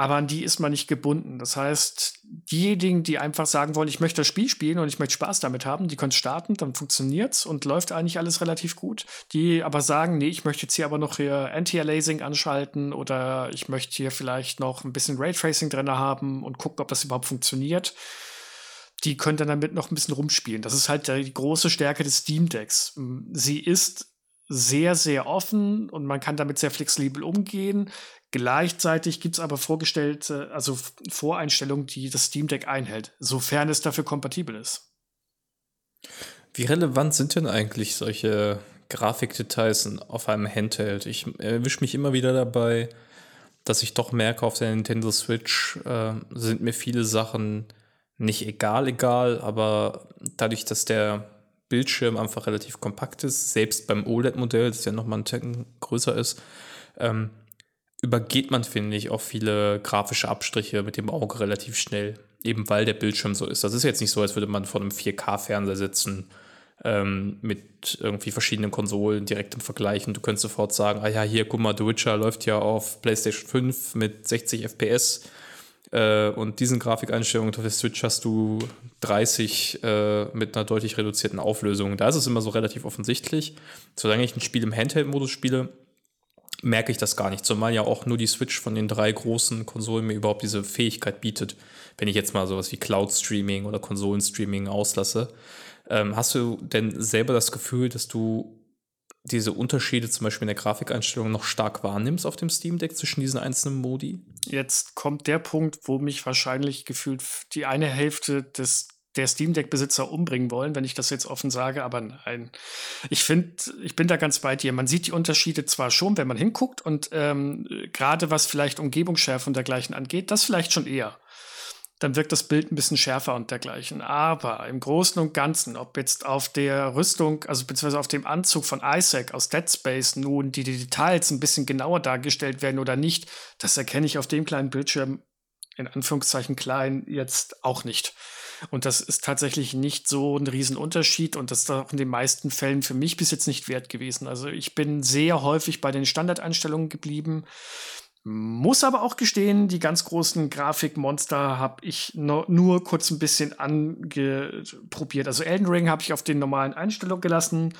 aber an die ist man nicht gebunden. Das heißt, diejenigen, die einfach sagen wollen, ich möchte das Spiel spielen und ich möchte Spaß damit haben, die können starten, dann funktioniert's und läuft eigentlich alles relativ gut. Die aber sagen, nee, ich möchte jetzt hier aber noch hier Anti-Aliasing anschalten oder ich möchte hier vielleicht noch ein bisschen Raytracing drin haben und gucken, ob das überhaupt funktioniert. Die können dann damit noch ein bisschen rumspielen. Das ist halt die große Stärke des Steam Decks. Sie ist sehr, sehr offen und man kann damit sehr flexibel umgehen. Gleichzeitig gibt es aber vorgestellte, also Voreinstellungen, die das Steam Deck einhält, sofern es dafür kompatibel ist. Wie relevant sind denn eigentlich solche Grafikdetails auf einem Handheld? Ich erwische mich immer wieder dabei, dass ich doch merke, auf der Nintendo Switch äh, sind mir viele Sachen nicht egal, egal, aber dadurch, dass der Bildschirm einfach relativ kompakt ist, selbst beim OLED-Modell, das ja nochmal ein Ticken größer ist, ähm, übergeht man, finde ich, auch viele grafische Abstriche mit dem Auge relativ schnell, eben weil der Bildschirm so ist. Das ist jetzt nicht so, als würde man vor einem 4K-Fernseher sitzen ähm, mit irgendwie verschiedenen Konsolen direkt im Vergleich und du könntest sofort sagen, ah ja, hier, guck mal, The Witcher läuft ja auf PlayStation 5 mit 60 FPS äh, und diesen Grafikeinstellungen auf der Switch hast du 30 äh, mit einer deutlich reduzierten Auflösung. Da ist es immer so relativ offensichtlich. Solange ich ein Spiel im Handheld-Modus spiele, merke ich das gar nicht. Zumal ja auch nur die Switch von den drei großen Konsolen mir überhaupt diese Fähigkeit bietet. Wenn ich jetzt mal sowas wie Cloud-Streaming oder Konsolenstreaming auslasse. Ähm, hast du denn selber das Gefühl, dass du diese Unterschiede zum Beispiel in der Grafikeinstellung noch stark wahrnimmst auf dem Steam Deck zwischen diesen einzelnen Modi? Jetzt kommt der Punkt, wo mich wahrscheinlich gefühlt die eine Hälfte des der Steam Deck Besitzer umbringen wollen, wenn ich das jetzt offen sage, aber nein. Ich finde, ich bin da ganz bei dir. Man sieht die Unterschiede zwar schon, wenn man hinguckt und ähm, gerade was vielleicht Umgebungsschärfe und dergleichen angeht, das vielleicht schon eher dann wirkt das Bild ein bisschen schärfer und dergleichen. Aber im Großen und Ganzen, ob jetzt auf der Rüstung, also beziehungsweise auf dem Anzug von Isaac aus Dead Space nun die Details ein bisschen genauer dargestellt werden oder nicht, das erkenne ich auf dem kleinen Bildschirm, in Anführungszeichen klein, jetzt auch nicht. Und das ist tatsächlich nicht so ein Riesenunterschied und das ist auch in den meisten Fällen für mich bis jetzt nicht wert gewesen. Also ich bin sehr häufig bei den Standardeinstellungen geblieben. Muss aber auch gestehen, die ganz großen Grafikmonster habe ich nur kurz ein bisschen angeprobiert. Also Elden Ring habe ich auf den normalen Einstellungen gelassen,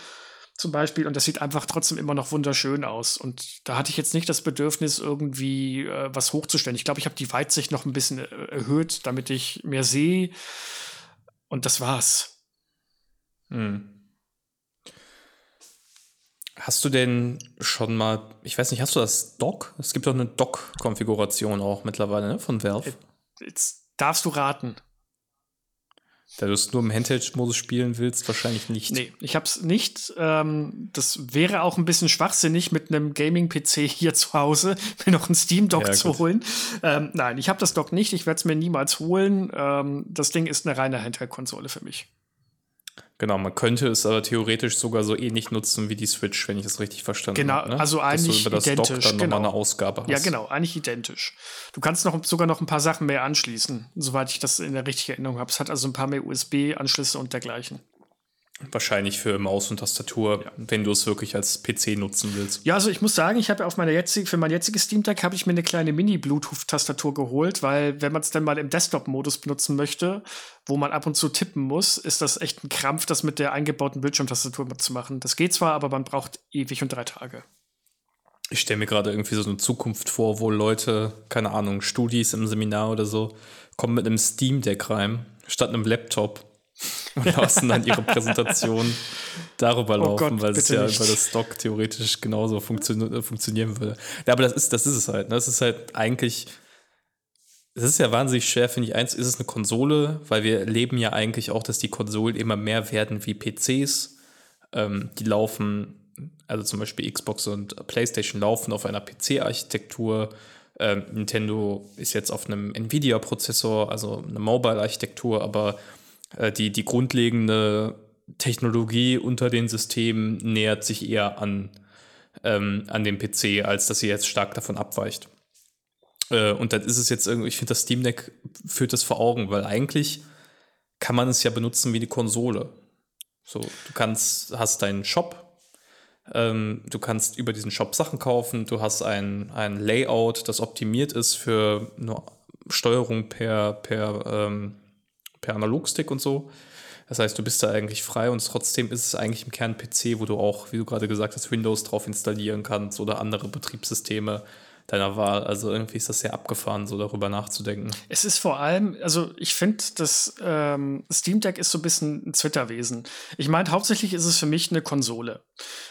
zum Beispiel, und das sieht einfach trotzdem immer noch wunderschön aus. Und da hatte ich jetzt nicht das Bedürfnis, irgendwie äh, was hochzustellen. Ich glaube, ich habe die Weitsicht noch ein bisschen äh, erhöht, damit ich mehr sehe. Und das war's. Hm. Hast du denn schon mal, ich weiß nicht, hast du das Dock? Es gibt doch eine Dock-Konfiguration auch mittlerweile ne, von Valve. Jetzt darfst du raten. Da du es nur im Handheld-Modus spielen willst, wahrscheinlich nicht. Nee, ich hab's nicht. Ähm, das wäre auch ein bisschen schwachsinnig, mit einem Gaming-PC hier zu Hause mir noch ein Steam-Dock ja, zu holen. Ähm, nein, ich habe das Dock nicht. Ich werde es mir niemals holen. Ähm, das Ding ist eine reine Handheld-Konsole für mich. Genau, man könnte es aber theoretisch sogar so ähnlich nutzen wie die Switch, wenn ich es richtig verstanden genau, habe. Genau, ne? also eigentlich Dass du über das identisch. Dock dann genau. nochmal eine Ausgabe hast. Ja, genau, eigentlich identisch. Du kannst noch, sogar noch ein paar Sachen mehr anschließen, soweit ich das in der richtigen Erinnerung habe. Es hat also ein paar mehr USB-Anschlüsse und dergleichen. Wahrscheinlich für Maus und Tastatur, ja. wenn du es wirklich als PC nutzen willst. Ja, also ich muss sagen, ich habe auf meiner jetzigen, für mein jetziges Steam Deck habe ich mir eine kleine Mini-Bluetooth-Tastatur geholt, weil wenn man es dann mal im Desktop-Modus benutzen möchte, wo man ab und zu tippen muss, ist das echt ein Krampf, das mit der eingebauten Bildschirmtastatur zu machen. Das geht zwar, aber man braucht ewig und drei Tage. Ich stelle mir gerade irgendwie so eine Zukunft vor, wo Leute, keine Ahnung, Studis im Seminar oder so, kommen mit einem Steam Deck rein, statt einem Laptop und lassen dann ihre Präsentation darüber oh laufen, Gott, weil es ja nicht. über das Stock theoretisch genauso funktio funktionieren würde. Ja, aber das ist, das ist es halt. Ne? Das ist halt eigentlich, es ist ja wahnsinnig schwer, finde ich. Eins ist es eine Konsole, weil wir leben ja eigentlich auch, dass die Konsolen immer mehr werden wie PCs. Ähm, die laufen, also zum Beispiel Xbox und PlayStation laufen auf einer PC-Architektur. Ähm, Nintendo ist jetzt auf einem Nvidia-Prozessor, also eine Mobile-Architektur, aber äh, die, die grundlegende Technologie unter den Systemen nähert sich eher an, ähm, an den PC, als dass sie jetzt stark davon abweicht. Äh, und dann ist es jetzt irgendwie, ich finde, das Steam Deck führt das vor Augen, weil eigentlich kann man es ja benutzen wie eine Konsole. So, du kannst, hast deinen Shop, ähm, du kannst über diesen Shop Sachen kaufen, du hast ein, ein Layout, das optimiert ist für eine Steuerung per, per ähm, per Analogstick und so. Das heißt, du bist da eigentlich frei und trotzdem ist es eigentlich im Kern PC, wo du auch, wie du gerade gesagt hast, Windows drauf installieren kannst oder andere Betriebssysteme deiner Wahl. Also irgendwie ist das sehr abgefahren, so darüber nachzudenken. Es ist vor allem, also ich finde, das ähm, Steam Deck ist so ein bisschen ein Twitter-Wesen. Ich meine, hauptsächlich ist es für mich eine Konsole.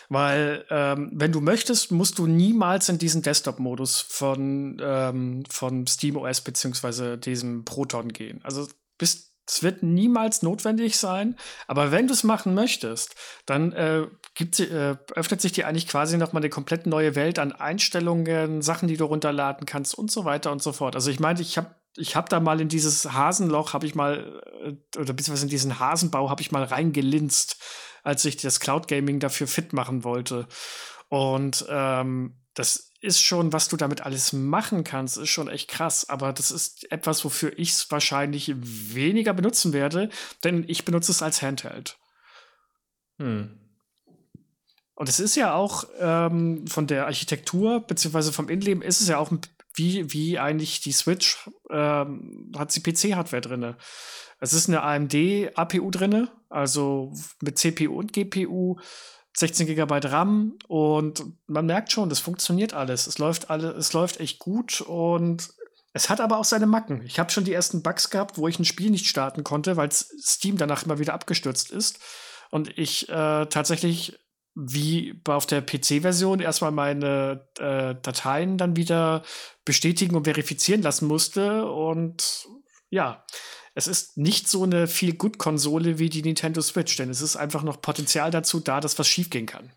Weil, ähm, wenn du möchtest, musst du niemals in diesen Desktop-Modus von, ähm, von SteamOS beziehungsweise diesem Proton gehen. Also bist es wird niemals notwendig sein, aber wenn du es machen möchtest, dann äh, äh, öffnet sich dir eigentlich quasi nochmal eine komplett neue Welt an Einstellungen, Sachen, die du runterladen kannst und so weiter und so fort. Also ich meine, ich habe ich habe da mal in dieses Hasenloch, habe ich mal, äh, oder beziehungsweise in diesen Hasenbau habe ich mal reingelinst, als ich das Cloud Gaming dafür fit machen wollte. Und ähm, das ist schon, was du damit alles machen kannst, ist schon echt krass. Aber das ist etwas, wofür ich es wahrscheinlich weniger benutzen werde, denn ich benutze es als Handheld. Hm. Und es ist ja auch ähm, von der Architektur beziehungsweise vom Innenleben ist es ja auch wie, wie eigentlich die Switch ähm, hat sie PC-Hardware drin. Es ist eine AMD-APU drin, also mit CPU und GPU, 16 GB RAM und man merkt schon, das funktioniert alles. Es läuft alle, es läuft echt gut und es hat aber auch seine Macken. Ich habe schon die ersten Bugs gehabt, wo ich ein Spiel nicht starten konnte, weil Steam danach immer wieder abgestürzt ist und ich äh, tatsächlich wie auf der PC-Version erstmal meine äh, Dateien dann wieder bestätigen und verifizieren lassen musste. Und ja, es ist nicht so eine viel gut Konsole wie die Nintendo Switch, denn es ist einfach noch Potenzial dazu da, dass was schiefgehen kann.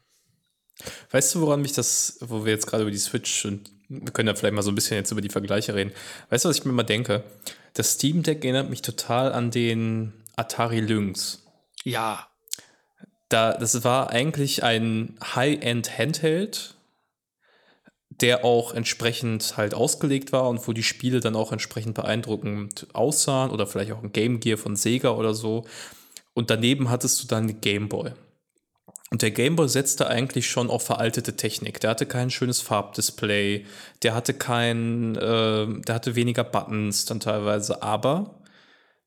Weißt du, woran mich das, wo wir jetzt gerade über die Switch und wir können ja vielleicht mal so ein bisschen jetzt über die Vergleiche reden. Weißt du, was ich mir mal denke? Das Steam Deck erinnert mich total an den Atari Lynx. Ja, da, das war eigentlich ein High-End Handheld, der auch entsprechend halt ausgelegt war und wo die Spiele dann auch entsprechend beeindruckend aussahen oder vielleicht auch ein Game Gear von Sega oder so. Und daneben hattest du dann Game Boy. Und der Game Boy setzte eigentlich schon auf veraltete Technik. Der hatte kein schönes Farbdisplay, der hatte kein, äh, der hatte weniger Buttons dann teilweise, aber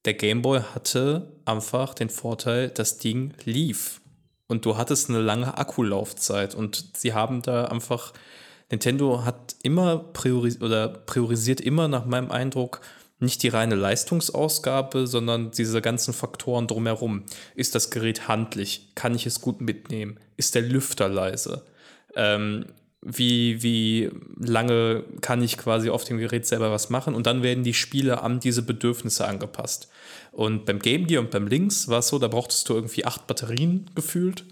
der Game Boy hatte einfach den Vorteil, das Ding lief und du hattest eine lange Akkulaufzeit und sie haben da einfach Nintendo hat immer priori oder priorisiert immer nach meinem Eindruck nicht die reine Leistungsausgabe, sondern diese ganzen Faktoren drumherum. Ist das Gerät handlich? Kann ich es gut mitnehmen? Ist der Lüfter leise? Ähm, wie, wie lange kann ich quasi auf dem Gerät selber was machen? Und dann werden die Spiele an diese Bedürfnisse angepasst. Und beim Game Gear und beim Links war es so, da brauchtest du irgendwie acht Batterien gefühlt.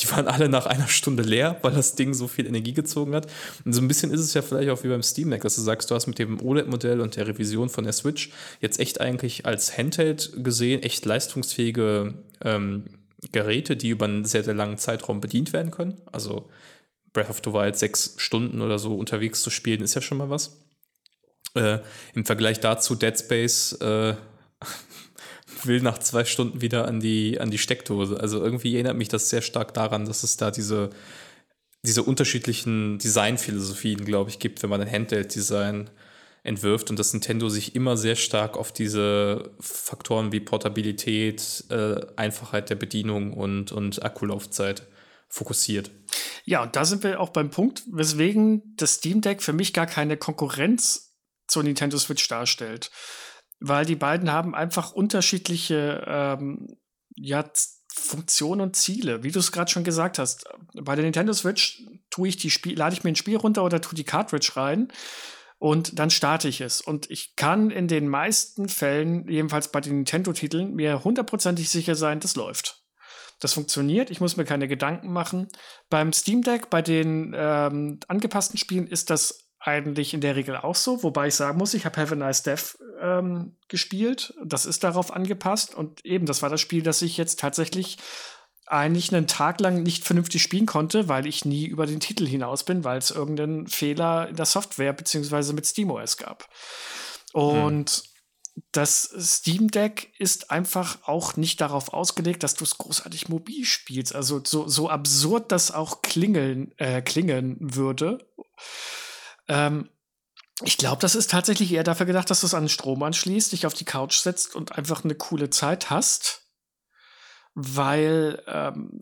Die waren alle nach einer Stunde leer, weil das Ding so viel Energie gezogen hat. Und so ein bisschen ist es ja vielleicht auch wie beim Steam Deck, dass du sagst, du hast mit dem OLED-Modell und der Revision von der Switch jetzt echt eigentlich als Handheld gesehen echt leistungsfähige ähm, Geräte, die über einen sehr, sehr langen Zeitraum bedient werden können. Also Breath of the Wild sechs Stunden oder so unterwegs zu spielen, ist ja schon mal was. Äh, Im Vergleich dazu Dead Space äh, will nach zwei Stunden wieder an die, an die Steckdose. Also irgendwie erinnert mich das sehr stark daran, dass es da diese, diese unterschiedlichen Designphilosophien, glaube ich, gibt, wenn man ein Handheld-Design entwirft und dass Nintendo sich immer sehr stark auf diese Faktoren wie Portabilität, äh, Einfachheit der Bedienung und, und Akkulaufzeit fokussiert. Ja, und da sind wir auch beim Punkt, weswegen das Steam Deck für mich gar keine Konkurrenz zur Nintendo Switch darstellt weil die beiden haben einfach unterschiedliche ähm, ja, Funktionen und Ziele. Wie du es gerade schon gesagt hast, bei der Nintendo Switch tue ich die Spiel, lade ich mir ein Spiel runter oder tue die Cartridge rein und dann starte ich es. Und ich kann in den meisten Fällen, jedenfalls bei den Nintendo-Titeln, mir hundertprozentig sicher sein, das läuft. Das funktioniert, ich muss mir keine Gedanken machen. Beim Steam Deck, bei den ähm, angepassten Spielen, ist das eigentlich in der Regel auch so, wobei ich sagen muss, ich habe Have a Nice Death ähm, gespielt. Das ist darauf angepasst und eben, das war das Spiel, das ich jetzt tatsächlich eigentlich einen Tag lang nicht vernünftig spielen konnte, weil ich nie über den Titel hinaus bin, weil es irgendeinen Fehler in der Software beziehungsweise mit SteamOS gab. Und hm. das Steam Deck ist einfach auch nicht darauf ausgelegt, dass du es großartig mobil spielst. Also so, so absurd das auch klingeln, äh, klingen würde. Ähm, ich glaube, das ist tatsächlich eher dafür gedacht, dass du es an den Strom anschließt, dich auf die Couch setzt und einfach eine coole Zeit hast. Weil, ähm,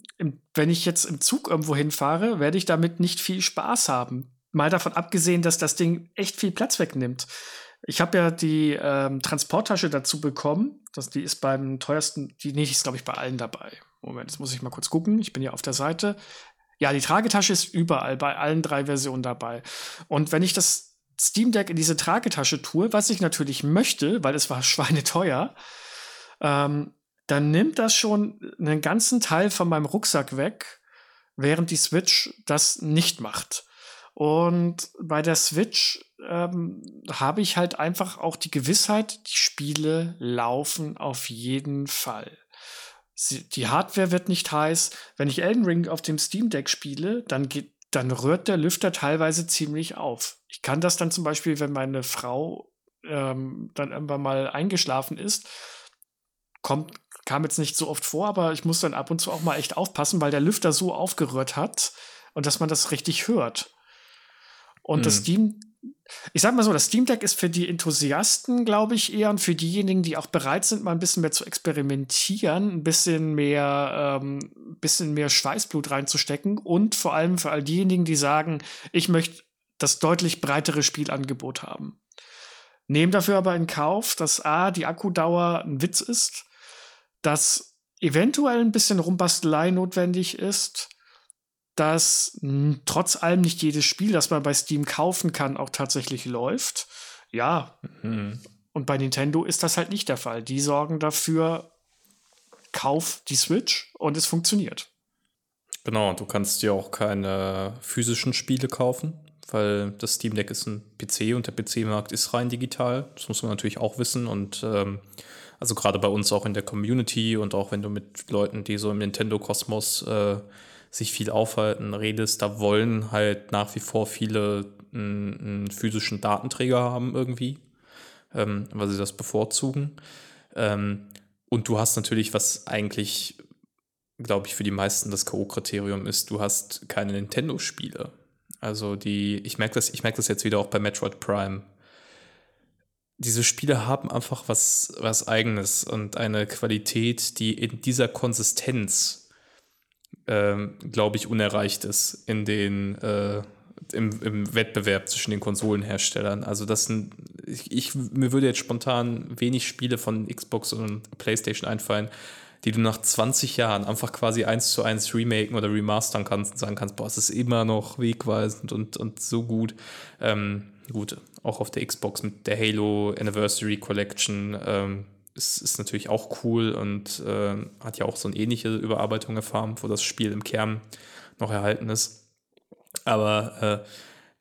wenn ich jetzt im Zug irgendwo hinfahre, werde ich damit nicht viel Spaß haben. Mal davon abgesehen, dass das Ding echt viel Platz wegnimmt. Ich habe ja die ähm, Transporttasche dazu bekommen. Das, die ist beim teuersten, die nee, die ist, glaube ich, bei allen dabei. Moment, jetzt muss ich mal kurz gucken. Ich bin ja auf der Seite. Ja, die Tragetasche ist überall, bei allen drei Versionen dabei. Und wenn ich das Steam Deck in diese Tragetasche tue, was ich natürlich möchte, weil es war schweineteuer, ähm, dann nimmt das schon einen ganzen Teil von meinem Rucksack weg, während die Switch das nicht macht. Und bei der Switch ähm, habe ich halt einfach auch die Gewissheit, die Spiele laufen auf jeden Fall. Sie, die Hardware wird nicht heiß. Wenn ich Elden Ring auf dem Steam Deck spiele, dann geht, dann rührt der Lüfter teilweise ziemlich auf. Ich kann das dann zum Beispiel, wenn meine Frau ähm, dann irgendwann mal eingeschlafen ist, kommt, kam jetzt nicht so oft vor, aber ich muss dann ab und zu auch mal echt aufpassen, weil der Lüfter so aufgerührt hat und dass man das richtig hört. Und mhm. das Steam, ich sag mal so, das Steam Deck ist für die Enthusiasten, glaube ich, eher und für diejenigen, die auch bereit sind, mal ein bisschen mehr zu experimentieren, ein bisschen mehr, ähm, bisschen mehr Schweißblut reinzustecken und vor allem für all diejenigen, die sagen, ich möchte das deutlich breitere Spielangebot haben. Nehmen dafür aber in Kauf, dass A, die Akkudauer ein Witz ist, dass eventuell ein bisschen Rumbastelei notwendig ist, dass trotz allem nicht jedes Spiel, das man bei Steam kaufen kann, auch tatsächlich läuft. Ja. Mhm. Und bei Nintendo ist das halt nicht der Fall. Die sorgen dafür, kauf die Switch und es funktioniert. Genau, du kannst dir auch keine physischen Spiele kaufen, weil das Steam Deck ist ein PC und der PC-Markt ist rein digital. Das muss man natürlich auch wissen und ähm, also gerade bei uns auch in der Community und auch wenn du mit Leuten, die so im Nintendo-Kosmos äh, sich viel aufhalten, redest, da wollen halt nach wie vor viele einen, physischen Datenträger haben irgendwie, ähm, weil sie das bevorzugen. Ähm, und du hast natürlich, was eigentlich, glaube ich, für die meisten das K.O.-Kriterium ist, du hast keine Nintendo-Spiele. Also die, ich merke das, ich das jetzt wieder auch bei Metroid Prime diese Spiele haben einfach was, was Eigenes und eine Qualität, die in dieser Konsistenz, ähm, glaube ich, unerreicht ist in den, äh, im, im Wettbewerb zwischen den Konsolenherstellern. Also das sind, ich, ich, mir würde jetzt spontan wenig Spiele von Xbox und PlayStation einfallen, die du nach 20 Jahren einfach quasi eins zu eins remaken oder remastern kannst und sagen kannst, boah, es ist immer noch wegweisend und, und so gut. Ähm, gut, auch auf der Xbox mit der Halo Anniversary Collection ähm, ist, ist natürlich auch cool und äh, hat ja auch so eine ähnliche Überarbeitung erfahren, wo das Spiel im Kern noch erhalten ist. Aber äh,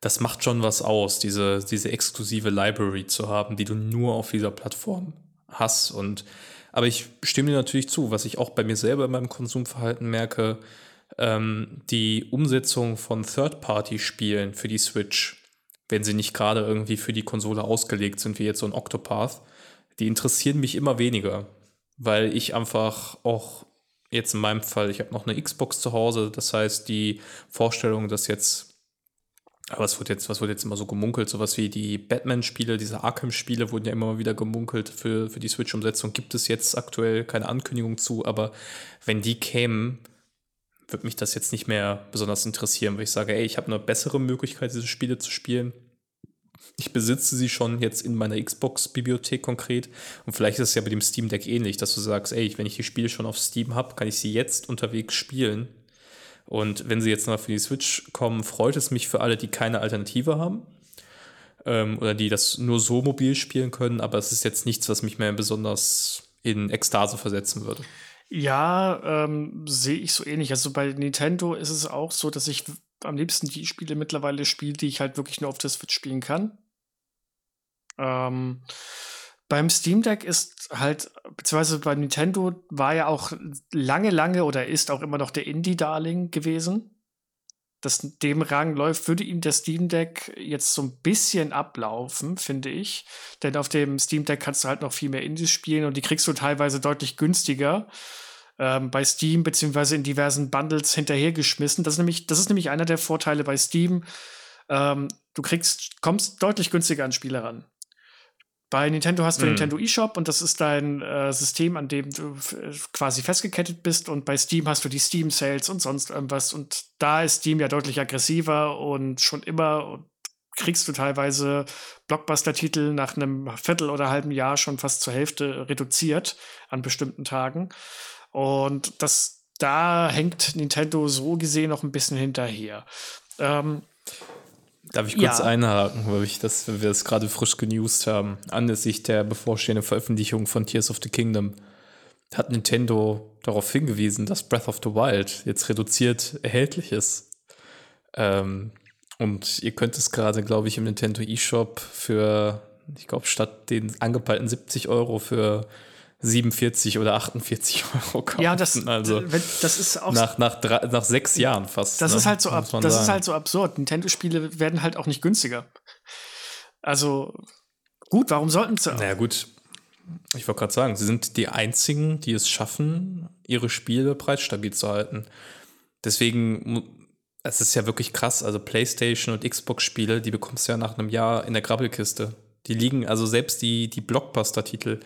das macht schon was aus, diese, diese exklusive Library zu haben, die du nur auf dieser Plattform hast. Und aber ich stimme dir natürlich zu, was ich auch bei mir selber in meinem Konsumverhalten merke, ähm, die Umsetzung von Third-Party-Spielen für die Switch wenn sie nicht gerade irgendwie für die Konsole ausgelegt sind, wie jetzt so ein Octopath, die interessieren mich immer weniger, weil ich einfach auch jetzt in meinem Fall, ich habe noch eine Xbox zu Hause, das heißt, die Vorstellung, dass jetzt was wird jetzt, was wird jetzt immer so gemunkelt? Sowas wie die Batman-Spiele, diese Arkham-Spiele wurden ja immer wieder gemunkelt für, für die Switch-Umsetzung. Gibt es jetzt aktuell keine Ankündigung zu, aber wenn die kämen, würde mich das jetzt nicht mehr besonders interessieren, weil ich sage, ey, ich habe eine bessere Möglichkeit, diese Spiele zu spielen. Ich besitze sie schon jetzt in meiner Xbox-Bibliothek konkret. Und vielleicht ist es ja bei dem Steam Deck ähnlich, dass du sagst, ey, wenn ich die Spiele schon auf Steam habe, kann ich sie jetzt unterwegs spielen. Und wenn sie jetzt noch für die Switch kommen, freut es mich für alle, die keine Alternative haben. Ähm, oder die das nur so mobil spielen können. Aber es ist jetzt nichts, was mich mehr besonders in Ekstase versetzen würde. Ja, ähm, sehe ich so ähnlich. Also bei Nintendo ist es auch so, dass ich am liebsten die Spiele mittlerweile spiele, die ich halt wirklich nur auf der Switch spielen kann. Ähm, beim Steam Deck ist halt, beziehungsweise bei Nintendo war ja auch lange, lange oder ist auch immer noch der Indie-Darling gewesen das dem Rang läuft, würde ihm der Steam Deck jetzt so ein bisschen ablaufen, finde ich. Denn auf dem Steam Deck kannst du halt noch viel mehr Indies spielen und die kriegst du teilweise deutlich günstiger ähm, bei Steam beziehungsweise in diversen Bundles hinterhergeschmissen. Das ist nämlich, das ist nämlich einer der Vorteile bei Steam. Ähm, du kriegst, kommst deutlich günstiger an Spiele ran. Bei Nintendo hast du mhm. Nintendo eShop und das ist dein äh, System, an dem du quasi festgekettet bist. Und bei Steam hast du die Steam Sales und sonst irgendwas. Und da ist Steam ja deutlich aggressiver und schon immer und kriegst du teilweise Blockbuster-Titel nach einem Viertel oder halben Jahr schon fast zur Hälfte reduziert an bestimmten Tagen. Und das, da hängt Nintendo so gesehen noch ein bisschen hinterher. Ähm, Darf ich kurz ja. einhaken, weil, ich das, wir das gerade frisch genewst haben, anlässlich der bevorstehenden Veröffentlichung von Tears of the Kingdom hat Nintendo darauf hingewiesen, dass Breath of the Wild jetzt reduziert erhältlich ist. Ähm, Und ihr könnt es gerade, glaube ich, im Nintendo eShop für, ich glaube, statt den angepeilten 70 Euro für 47 oder 48 Euro kaufen. Ja, das, also, das ist auch nach, nach, drei, nach sechs Jahren fast. Das, ne? ist, halt so ab, das ist halt so absurd. Nintendo-Spiele werden halt auch nicht günstiger. Also gut, warum sollten sie? Naja, gut. Ich wollte gerade sagen, sie sind die einzigen, die es schaffen, ihre Spiele preisstabil zu halten. Deswegen, es ist ja wirklich krass. Also PlayStation und Xbox-Spiele, die bekommst du ja nach einem Jahr in der Grabbelkiste. Die liegen, also selbst die, die Blockbuster-Titel.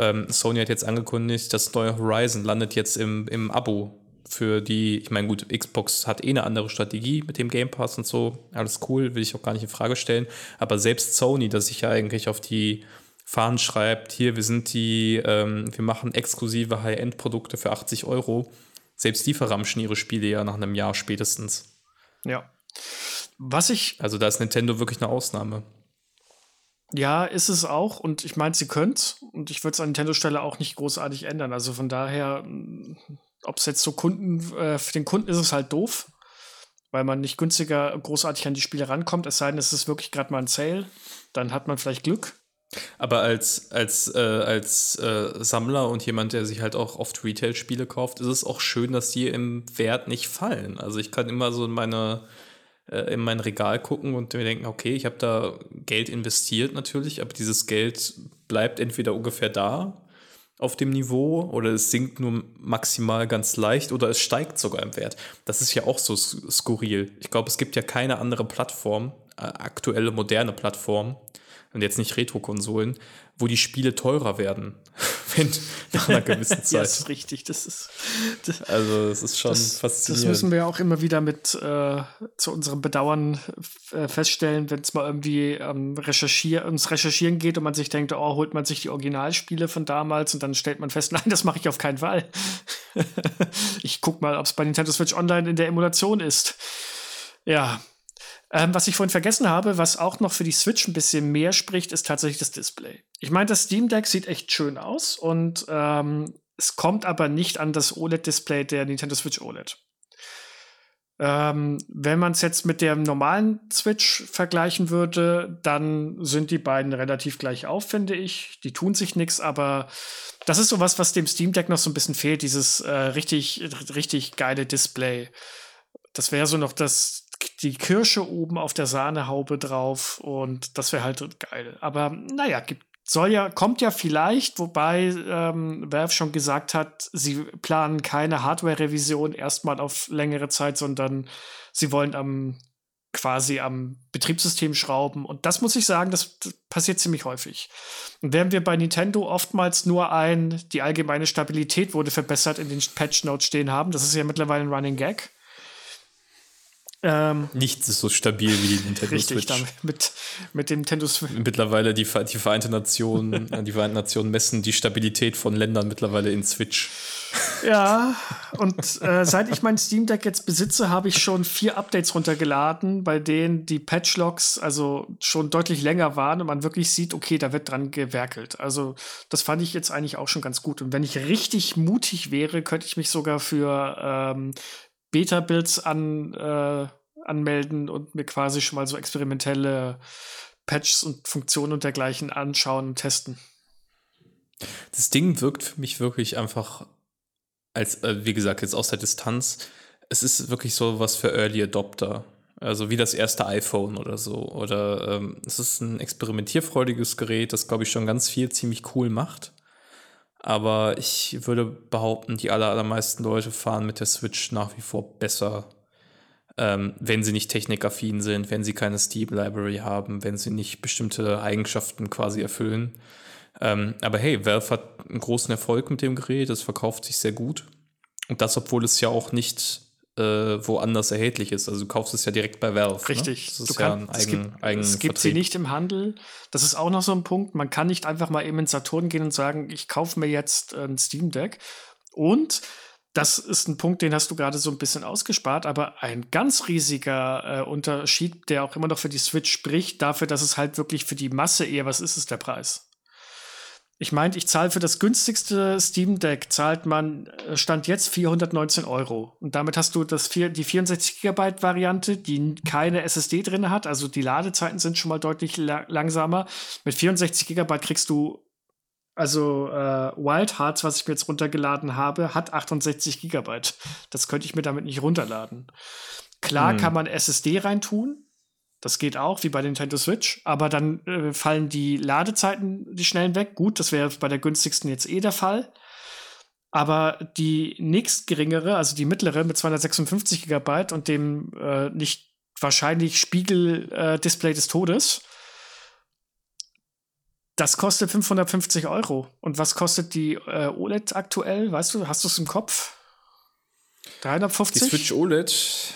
Ähm, Sony hat jetzt angekündigt, das neue Horizon landet jetzt im, im Abo für die, ich meine, gut, Xbox hat eh eine andere Strategie mit dem Game Pass und so. Alles cool, will ich auch gar nicht in Frage stellen. Aber selbst Sony, das sich ja eigentlich auf die Fahnen schreibt, hier, wir sind die, ähm, wir machen exklusive High-End-Produkte für 80 Euro. Selbst die verramschen ihre Spiele ja nach einem Jahr spätestens. Ja. Was ich. Also da ist Nintendo wirklich eine Ausnahme. Ja, ist es auch. Und ich meine, sie können Und ich würde es an Nintendo-Stelle auch nicht großartig ändern. Also von daher ob es jetzt so Kunden, äh, für den Kunden ist es halt doof, weil man nicht günstiger großartig an die Spiele rankommt, es sei denn, es ist wirklich gerade mal ein Sale, dann hat man vielleicht Glück. Aber als, als, äh, als äh, Sammler und jemand, der sich halt auch oft Retail-Spiele kauft, ist es auch schön, dass die im Wert nicht fallen. Also ich kann immer so in meine in mein Regal gucken und mir denken, okay, ich habe da Geld investiert natürlich, aber dieses Geld bleibt entweder ungefähr da auf dem Niveau oder es sinkt nur maximal ganz leicht oder es steigt sogar im Wert. Das ist ja auch so skurril. Ich glaube, es gibt ja keine andere Plattform, äh, aktuelle moderne Plattform, und jetzt nicht Retro-Konsolen, wo die Spiele teurer werden. Wenn, nach einer gewissen Zeit. ja, das ist richtig. Das ist, das, also, das ist schon das, faszinierend. Das müssen wir auch immer wieder mit äh, zu unserem Bedauern äh, feststellen, wenn es mal irgendwie ähm, recherchier ums Recherchieren geht und man sich denkt, oh, holt man sich die Originalspiele von damals und dann stellt man fest, nein, das mache ich auf keinen Fall. ich guck mal, ob es bei Nintendo Switch Online in der Emulation ist. Ja, ähm, was ich vorhin vergessen habe, was auch noch für die Switch ein bisschen mehr spricht, ist tatsächlich das Display. Ich meine, das Steam Deck sieht echt schön aus und ähm, es kommt aber nicht an das OLED-Display der Nintendo Switch OLED. Ähm, wenn man es jetzt mit der normalen Switch vergleichen würde, dann sind die beiden relativ gleich auf, finde ich. Die tun sich nichts, aber das ist sowas, was dem Steam Deck noch so ein bisschen fehlt, dieses äh, richtig, richtig geile Display. Das wäre so noch das, die Kirsche oben auf der Sahnehaube drauf und das wäre halt geil. Aber naja, gibt, soll ja, kommt ja vielleicht, wobei ähm, Valve schon gesagt hat, sie planen keine Hardware-Revision erstmal auf längere Zeit, sondern sie wollen am quasi am Betriebssystem schrauben. Und das muss ich sagen, das, passiert ziemlich häufig. Und während wir bei Nintendo oftmals nur ein, die allgemeine Stabilität wurde verbessert in den Patch Notes stehen haben, das ist ja mittlerweile ein Running Gag ähm, Nichts ist so stabil wie die Nintendo richtig, Switch. Mit, mit dem Nintendo Switch. Mittlerweile die, die Vereinte Nationen, die Vereinten Nationen messen die Stabilität von Ländern mittlerweile in Switch. Ja, und äh, seit ich mein Steam Deck jetzt besitze, habe ich schon vier Updates runtergeladen, bei denen die Patchlogs also schon deutlich länger waren und man wirklich sieht, okay, da wird dran gewerkelt. Also das fand ich jetzt eigentlich auch schon ganz gut. Und wenn ich richtig mutig wäre, könnte ich mich sogar für ähm, Beta-Builds an, äh, anmelden und mir quasi schon mal so experimentelle Patches und Funktionen und dergleichen anschauen und testen. Das Ding wirkt für mich wirklich einfach als, äh, wie gesagt, jetzt aus der Distanz. Es ist wirklich so was für Early Adopter. Also wie das erste iPhone oder so. Oder ähm, es ist ein experimentierfreudiges Gerät, das, glaube ich, schon ganz viel ziemlich cool macht. Aber ich würde behaupten, die aller, allermeisten Leute fahren mit der Switch nach wie vor besser, ähm, wenn sie nicht technikaffin sind, wenn sie keine Steam-Library haben, wenn sie nicht bestimmte Eigenschaften quasi erfüllen. Ähm, aber hey, Valve hat einen großen Erfolg mit dem Gerät, es verkauft sich sehr gut. Und das, obwohl es ja auch nicht äh, woanders erhältlich ist. Also du kaufst es ja direkt bei Valve. Ne? Richtig. Ne? Du ja eigen, es gibt, es gibt sie nicht im Handel. Das ist auch noch so ein Punkt. Man kann nicht einfach mal eben ins Saturn gehen und sagen, ich kaufe mir jetzt ein Steam Deck. Und das ist ein Punkt, den hast du gerade so ein bisschen ausgespart, aber ein ganz riesiger äh, Unterschied, der auch immer noch für die Switch spricht, dafür, dass es halt wirklich für die Masse eher was ist, ist der Preis. Ich meinte, ich zahle für das günstigste Steam Deck, zahlt man, äh, stand jetzt 419 Euro. Und damit hast du das vier, die 64 Gigabyte Variante, die keine SSD drin hat. Also die Ladezeiten sind schon mal deutlich la langsamer. Mit 64 Gigabyte kriegst du, also äh, Wild Hearts, was ich mir jetzt runtergeladen habe, hat 68 Gigabyte. Das könnte ich mir damit nicht runterladen. Klar hm. kann man SSD reintun, das geht auch, wie bei Nintendo Switch, aber dann äh, fallen die Ladezeiten, die schnellen weg. Gut, das wäre bei der günstigsten jetzt eh der Fall. Aber die nächst geringere, also die mittlere mit 256 GB und dem äh, nicht wahrscheinlich Spiegel-Display äh, des Todes, das kostet 550 Euro. Und was kostet die äh, OLED aktuell? Weißt du, hast du es im Kopf? 350? Die Switch OLED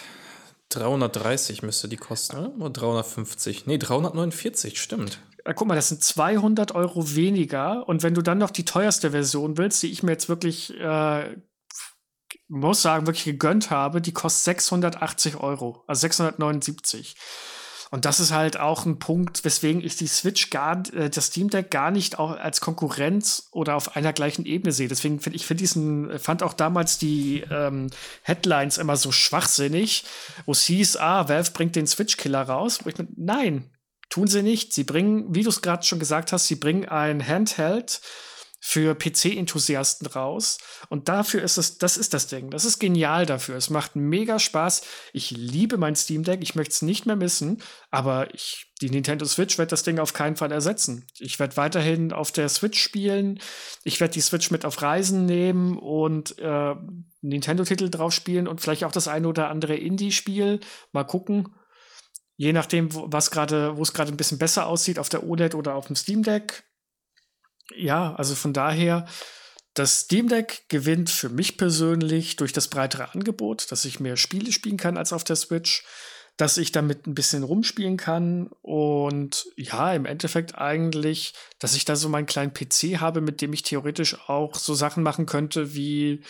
330 müsste die kosten, oder? oder 350? Nee, 349, stimmt. Ja, guck mal, das sind 200 Euro weniger. Und wenn du dann noch die teuerste Version willst, die ich mir jetzt wirklich, äh, muss sagen, wirklich gegönnt habe, die kostet 680 Euro, also 679. Und das ist halt auch ein Punkt, weswegen ich die Switch gar, äh, das Steam Deck gar nicht auch als Konkurrenz oder auf einer gleichen Ebene sehe. Deswegen finde ich find diesen, fand auch damals die ähm, Headlines immer so schwachsinnig, wo es hieß, ah, Valve bringt den Switch-Killer raus. Wo ich mit, nein, tun sie nicht. Sie bringen, wie du es gerade schon gesagt hast, sie bringen ein Handheld für PC-Enthusiasten raus. Und dafür ist es, das ist das Ding. Das ist genial dafür. Es macht mega Spaß. Ich liebe mein Steam Deck. Ich möchte es nicht mehr missen. Aber ich, die Nintendo Switch wird das Ding auf keinen Fall ersetzen. Ich werde weiterhin auf der Switch spielen. Ich werde die Switch mit auf Reisen nehmen und äh, Nintendo-Titel drauf spielen und vielleicht auch das eine oder andere Indie-Spiel. Mal gucken. Je nachdem, was gerade, wo es gerade ein bisschen besser aussieht, auf der OLED oder auf dem Steam Deck ja, also von daher, das Steam Deck gewinnt für mich persönlich durch das breitere Angebot, dass ich mehr Spiele spielen kann als auf der Switch, dass ich damit ein bisschen rumspielen kann und ja, im Endeffekt eigentlich, dass ich da so meinen kleinen PC habe, mit dem ich theoretisch auch so Sachen machen könnte wie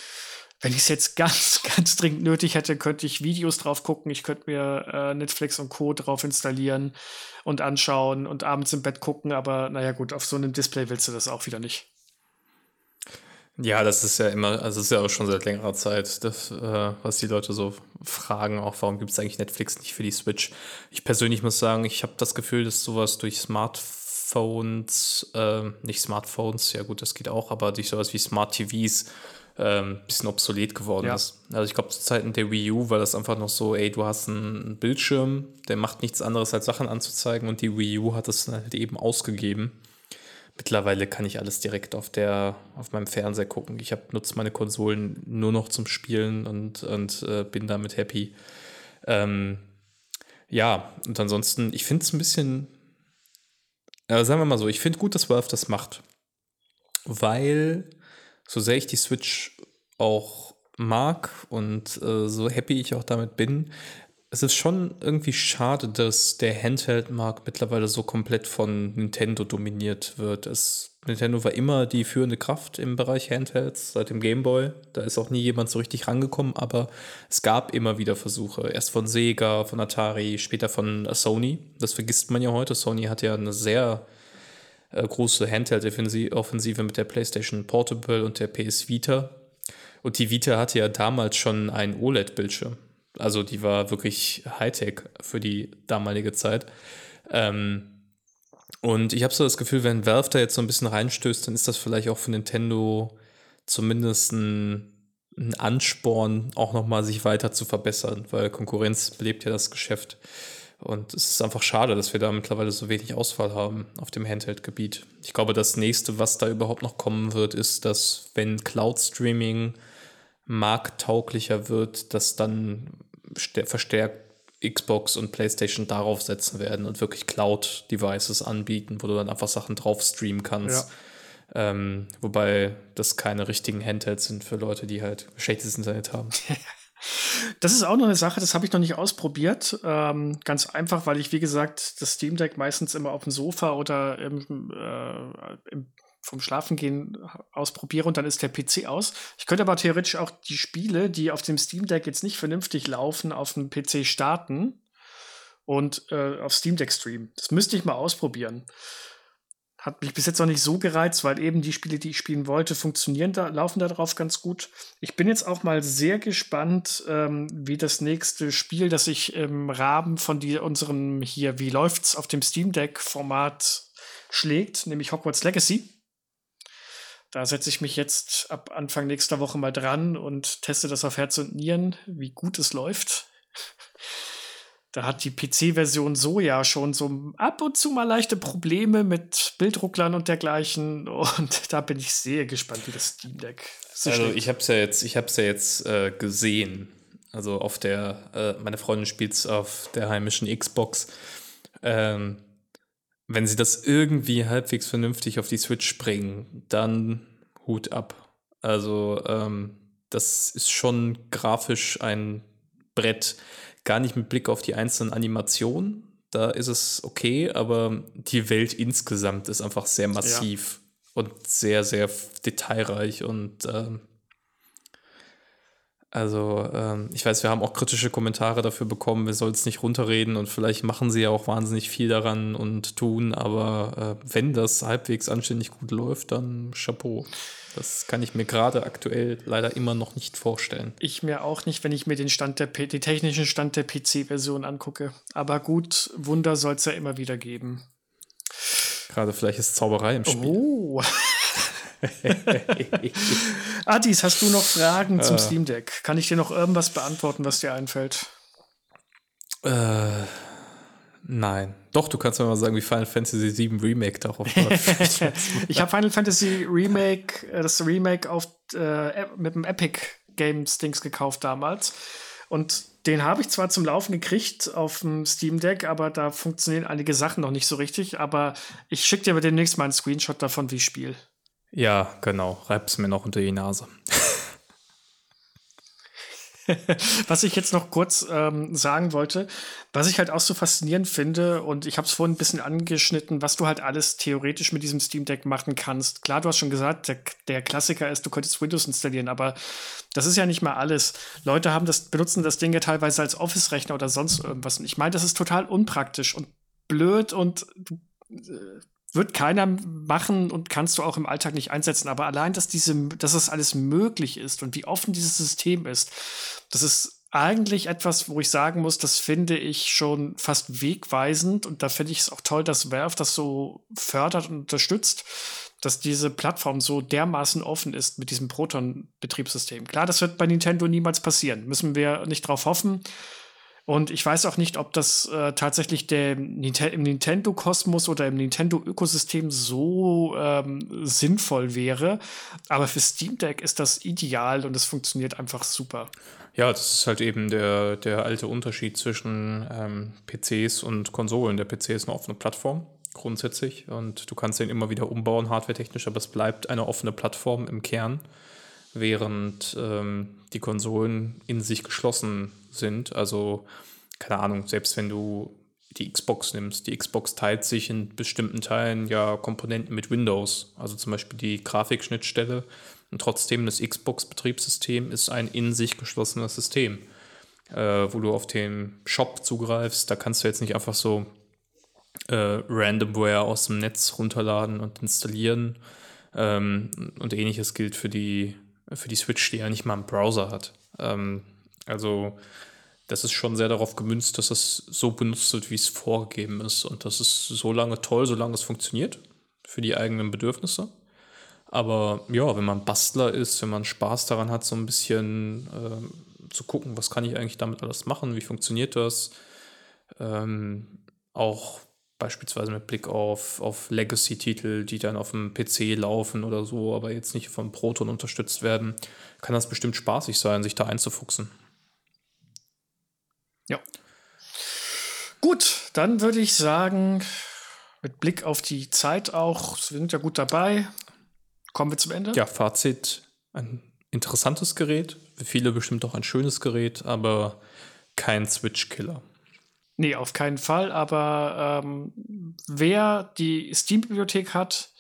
wenn ich es jetzt ganz, ganz dringend nötig hätte, könnte ich Videos drauf gucken. Ich könnte mir äh, Netflix und Co. drauf installieren und anschauen und abends im Bett gucken. Aber naja, gut, auf so einem Display willst du das auch wieder nicht. Ja, das ist ja immer, also es ist ja auch schon seit längerer Zeit, das, äh, was die Leute so fragen, auch warum gibt es eigentlich Netflix nicht für die Switch? Ich persönlich muss sagen, ich habe das Gefühl, dass sowas durch Smartphones, äh, nicht Smartphones, ja gut, das geht auch, aber durch sowas wie Smart TVs ähm, bisschen obsolet geworden ja. ist. Also ich glaube, zu Zeiten der Wii U war das einfach noch so, ey, du hast einen Bildschirm, der macht nichts anderes als Sachen anzuzeigen und die Wii U hat es halt eben ausgegeben. Mittlerweile kann ich alles direkt auf der, auf meinem Fernseher gucken. Ich nutze meine Konsolen nur noch zum Spielen und, und äh, bin damit happy. Ähm, ja, und ansonsten, ich finde es ein bisschen, äh, sagen wir mal so, ich finde gut, dass Valve das macht. Weil so sehr ich die Switch auch mag und äh, so happy ich auch damit bin, es ist schon irgendwie schade, dass der Handheld-Markt mittlerweile so komplett von Nintendo dominiert wird. Es, Nintendo war immer die führende Kraft im Bereich Handhelds seit dem Game Boy. Da ist auch nie jemand so richtig rangekommen, aber es gab immer wieder Versuche. Erst von Sega, von Atari, später von Sony. Das vergisst man ja heute. Sony hat ja eine sehr große Handheld-Offensive mit der PlayStation Portable und der PS Vita. Und die Vita hatte ja damals schon einen OLED-Bildschirm. Also die war wirklich Hightech für die damalige Zeit. Ähm, und ich habe so das Gefühl, wenn Valve da jetzt so ein bisschen reinstößt, dann ist das vielleicht auch für Nintendo zumindest ein, ein Ansporn, auch nochmal sich weiter zu verbessern, weil Konkurrenz belebt ja das Geschäft. Und es ist einfach schade, dass wir da mittlerweile so wenig Auswahl haben auf dem Handheld-Gebiet. Ich glaube, das nächste, was da überhaupt noch kommen wird, ist, dass wenn Cloud-Streaming markttauglicher wird, dass dann verstärkt Xbox und PlayStation darauf setzen werden und wirklich Cloud-Devices anbieten, wo du dann einfach Sachen drauf streamen kannst. Ja. Ähm, wobei das keine richtigen Handhelds sind für Leute, die halt schlechtes Internet haben. Das ist auch noch eine Sache, das habe ich noch nicht ausprobiert. Ähm, ganz einfach, weil ich, wie gesagt, das Steam Deck meistens immer auf dem Sofa oder im, äh, im, vom Schlafengehen ausprobiere und dann ist der PC aus. Ich könnte aber theoretisch auch die Spiele, die auf dem Steam Deck jetzt nicht vernünftig laufen, auf dem PC starten und äh, auf Steam Deck streamen. Das müsste ich mal ausprobieren. Hat mich bis jetzt noch nicht so gereizt, weil eben die Spiele, die ich spielen wollte, funktionieren da, laufen da drauf ganz gut. Ich bin jetzt auch mal sehr gespannt, ähm, wie das nächste Spiel, das ich im Rahmen von die, unserem hier, wie läuft's auf dem Steam Deck Format schlägt, nämlich Hogwarts Legacy. Da setze ich mich jetzt ab Anfang nächster Woche mal dran und teste das auf Herz und Nieren, wie gut es läuft. Da hat die PC-Version so ja schon so ab und zu mal leichte Probleme mit Bilddrucklern und dergleichen. Und da bin ich sehr gespannt, wie das Steam Deck sich Also ich habe es ja jetzt, ich habe ja jetzt äh, gesehen. Also auf der, äh, meine Freundin spielt es auf der heimischen Xbox. Ähm, wenn sie das irgendwie halbwegs vernünftig auf die Switch bringen, dann Hut ab. Also ähm, das ist schon grafisch ein Brett gar nicht mit Blick auf die einzelnen Animationen. Da ist es okay, aber die Welt insgesamt ist einfach sehr massiv ja. und sehr, sehr detailreich und ähm, also, ähm, ich weiß, wir haben auch kritische Kommentare dafür bekommen, wir sollen es nicht runterreden und vielleicht machen sie ja auch wahnsinnig viel daran und tun, aber äh, wenn das halbwegs anständig gut läuft, dann Chapeau. Das kann ich mir gerade aktuell leider immer noch nicht vorstellen. Ich mir auch nicht, wenn ich mir den Stand der P den technischen Stand der PC-Version angucke. Aber gut, Wunder soll es ja immer wieder geben. Gerade vielleicht ist Zauberei im Spiel. Oh. Adis, hast du noch Fragen zum äh. Steam Deck? Kann ich dir noch irgendwas beantworten, was dir einfällt? Äh, nein. Doch, du kannst mir mal sagen, wie Final Fantasy VII Remake darauf läuft. ich habe Final Fantasy Remake, äh, das Remake auf, äh, mit dem Epic Games Dings gekauft damals. Und den habe ich zwar zum Laufen gekriegt auf dem Steam Deck, aber da funktionieren einige Sachen noch nicht so richtig. Aber ich schicke dir demnächst mal einen Screenshot davon, wie ich spiele. Ja, genau. Reib's mir noch unter die Nase. was ich jetzt noch kurz ähm, sagen wollte, was ich halt auch so faszinierend finde, und ich habe es vorhin ein bisschen angeschnitten, was du halt alles theoretisch mit diesem Steam Deck machen kannst. Klar, du hast schon gesagt, der, der Klassiker ist, du könntest Windows installieren, aber das ist ja nicht mal alles. Leute haben das, benutzen das Ding ja teilweise als Office-Rechner oder sonst irgendwas. Und ich meine, das ist total unpraktisch und blöd und äh, wird keiner machen und kannst du auch im Alltag nicht einsetzen. Aber allein, dass diese, dass das alles möglich ist und wie offen dieses System ist, das ist eigentlich etwas, wo ich sagen muss, das finde ich schon fast wegweisend und da finde ich es auch toll, dass Valve das so fördert und unterstützt, dass diese Plattform so dermaßen offen ist mit diesem Proton-Betriebssystem. Klar, das wird bei Nintendo niemals passieren, müssen wir nicht drauf hoffen. Und ich weiß auch nicht, ob das äh, tatsächlich der im Nintendo-Kosmos oder im Nintendo-Ökosystem so ähm, sinnvoll wäre. Aber für Steam Deck ist das ideal und es funktioniert einfach super. Ja, das ist halt eben der, der alte Unterschied zwischen ähm, PCs und Konsolen. Der PC ist eine offene Plattform grundsätzlich und du kannst den immer wieder umbauen, hardwaretechnisch, aber es bleibt eine offene Plattform im Kern, während ähm, die Konsolen in sich geschlossen sind. Also, keine Ahnung, selbst wenn du die Xbox nimmst, die Xbox teilt sich in bestimmten Teilen ja Komponenten mit Windows, also zum Beispiel die Grafikschnittstelle. Und trotzdem das Xbox-Betriebssystem ist ein in sich geschlossenes System, äh, wo du auf den Shop zugreifst. Da kannst du jetzt nicht einfach so äh, Randomware aus dem Netz runterladen und installieren. Ähm, und ähnliches gilt für die, für die Switch, die ja nicht mal einen Browser hat. Ähm, also das ist schon sehr darauf gemünzt, dass es so benutzt wird, wie es vorgegeben ist. Und das ist so lange toll, solange es funktioniert für die eigenen Bedürfnisse. Aber ja, wenn man Bastler ist, wenn man Spaß daran hat, so ein bisschen äh, zu gucken, was kann ich eigentlich damit alles machen, wie funktioniert das, ähm, auch beispielsweise mit Blick auf, auf Legacy-Titel, die dann auf dem PC laufen oder so, aber jetzt nicht von Proton unterstützt werden, kann das bestimmt spaßig sein, sich da einzufuchsen. Ja. Gut, dann würde ich sagen, mit Blick auf die Zeit auch, wir sind ja gut dabei. Kommen wir zum Ende? Ja, Fazit: ein interessantes Gerät, für viele bestimmt auch ein schönes Gerät, aber kein Switch-Killer. Nee, auf keinen Fall. Aber ähm, wer die Steam-Bibliothek hat,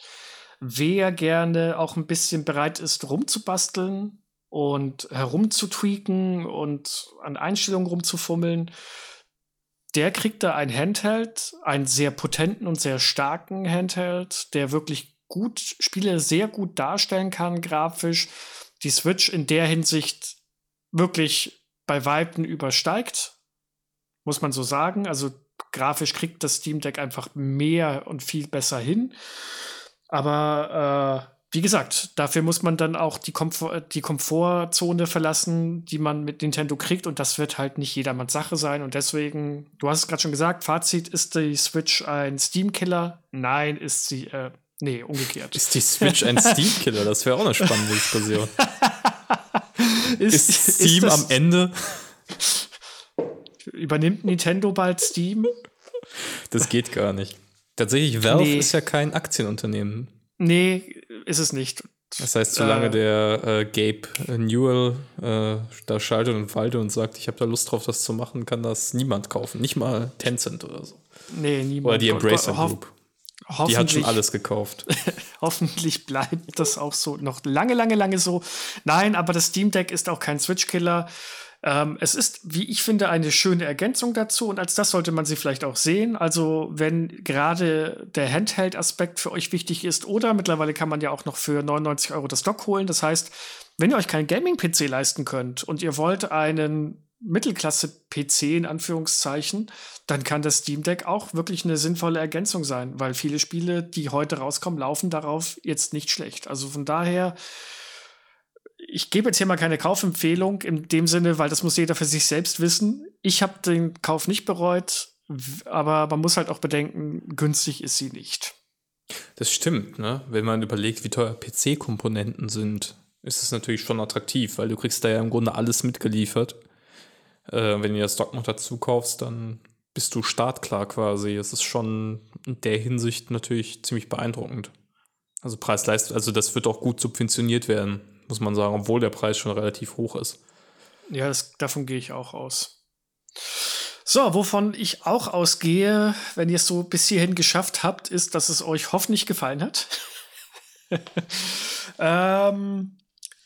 wer gerne auch ein bisschen bereit ist, rumzubasteln, und herumzutweaken und an Einstellungen rumzufummeln, der kriegt da ein Handheld, einen sehr potenten und sehr starken Handheld, der wirklich gut Spiele sehr gut darstellen kann, grafisch. Die Switch in der Hinsicht wirklich bei Weitem übersteigt, muss man so sagen. Also grafisch kriegt das Steam Deck einfach mehr und viel besser hin. Aber äh, wie gesagt, dafür muss man dann auch die, Komfort, die Komfortzone verlassen, die man mit Nintendo kriegt. Und das wird halt nicht jedermanns Sache sein. Und deswegen, du hast es gerade schon gesagt, Fazit, ist die Switch ein Steam-Killer? Nein, ist sie, äh, nee, umgekehrt. Ist die Switch ein Steam-Killer? Das wäre auch eine spannende Diskussion. ist, ist, Steam ist am Ende? Übernimmt Nintendo bald Steam? Das geht gar nicht. Tatsächlich, Valve nee. ist ja kein Aktienunternehmen. Nee, ist es nicht. Das heißt, solange äh, der äh, Gabe Newell äh, da schaltet und waltet und sagt, ich habe da Lust drauf, das zu machen, kann das niemand kaufen. Nicht mal Tencent oder so. Nee, niemand. Oder die Embracer Group. Die hat schon alles gekauft. hoffentlich bleibt das auch so noch lange, lange, lange so. Nein, aber das Steam Deck ist auch kein Switch-Killer. Ähm, es ist, wie ich finde, eine schöne Ergänzung dazu und als das sollte man sie vielleicht auch sehen. Also, wenn gerade der Handheld-Aspekt für euch wichtig ist oder mittlerweile kann man ja auch noch für 99 Euro das Dock holen. Das heißt, wenn ihr euch keinen Gaming-PC leisten könnt und ihr wollt einen Mittelklasse-PC in Anführungszeichen, dann kann das Steam Deck auch wirklich eine sinnvolle Ergänzung sein, weil viele Spiele, die heute rauskommen, laufen darauf jetzt nicht schlecht. Also von daher, ich gebe jetzt hier mal keine Kaufempfehlung in dem Sinne, weil das muss jeder für sich selbst wissen. Ich habe den Kauf nicht bereut, aber man muss halt auch bedenken, günstig ist sie nicht. Das stimmt, ne? Wenn man überlegt, wie teuer PC-Komponenten sind, ist es natürlich schon attraktiv, weil du kriegst da ja im Grunde alles mitgeliefert. Äh, wenn du das Dock noch dazu kaufst, dann bist du startklar quasi. Es ist schon in der Hinsicht natürlich ziemlich beeindruckend. Also Preis-Leistung, also das wird auch gut subventioniert werden, muss man sagen, obwohl der Preis schon relativ hoch ist. Ja, das, davon gehe ich auch aus. So, wovon ich auch ausgehe, wenn ihr es so bis hierhin geschafft habt, ist, dass es euch hoffentlich gefallen hat. ähm,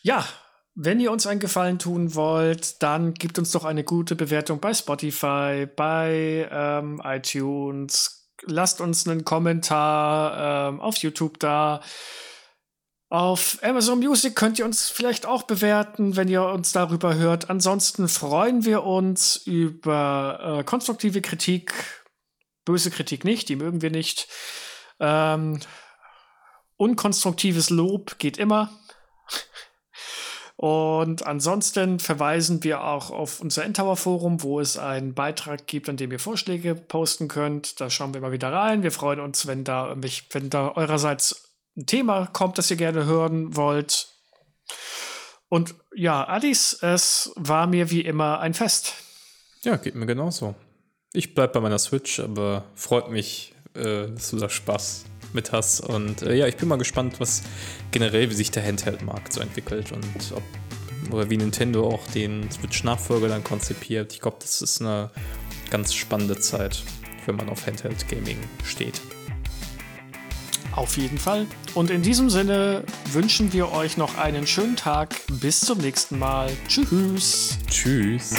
ja, wenn ihr uns einen Gefallen tun wollt, dann gebt uns doch eine gute Bewertung bei Spotify, bei ähm, iTunes. Lasst uns einen Kommentar ähm, auf YouTube da. Auf Amazon Music könnt ihr uns vielleicht auch bewerten, wenn ihr uns darüber hört. Ansonsten freuen wir uns über äh, konstruktive Kritik. Böse Kritik nicht, die mögen wir nicht. Ähm, unkonstruktives Lob geht immer. Und ansonsten verweisen wir auch auf unser Endtower Forum, wo es einen Beitrag gibt, an dem ihr Vorschläge posten könnt. Da schauen wir mal wieder rein. Wir freuen uns, wenn da, wenn da eurerseits ein Thema kommt, das ihr gerne hören wollt. Und ja, Adis, es war mir wie immer ein Fest. Ja, geht mir genauso. Ich bleibe bei meiner Switch, aber freut mich, äh, dass du da Spaß mit hast. Und äh, ja, ich bin mal gespannt, was generell, wie sich der Handheld-Markt so entwickelt und ob oder wie Nintendo auch den Switch-Nachfolger dann konzipiert. Ich glaube, das ist eine ganz spannende Zeit, wenn man auf Handheld-Gaming steht. Auf jeden Fall. Und in diesem Sinne wünschen wir euch noch einen schönen Tag. Bis zum nächsten Mal. Tschüss. Tschüss.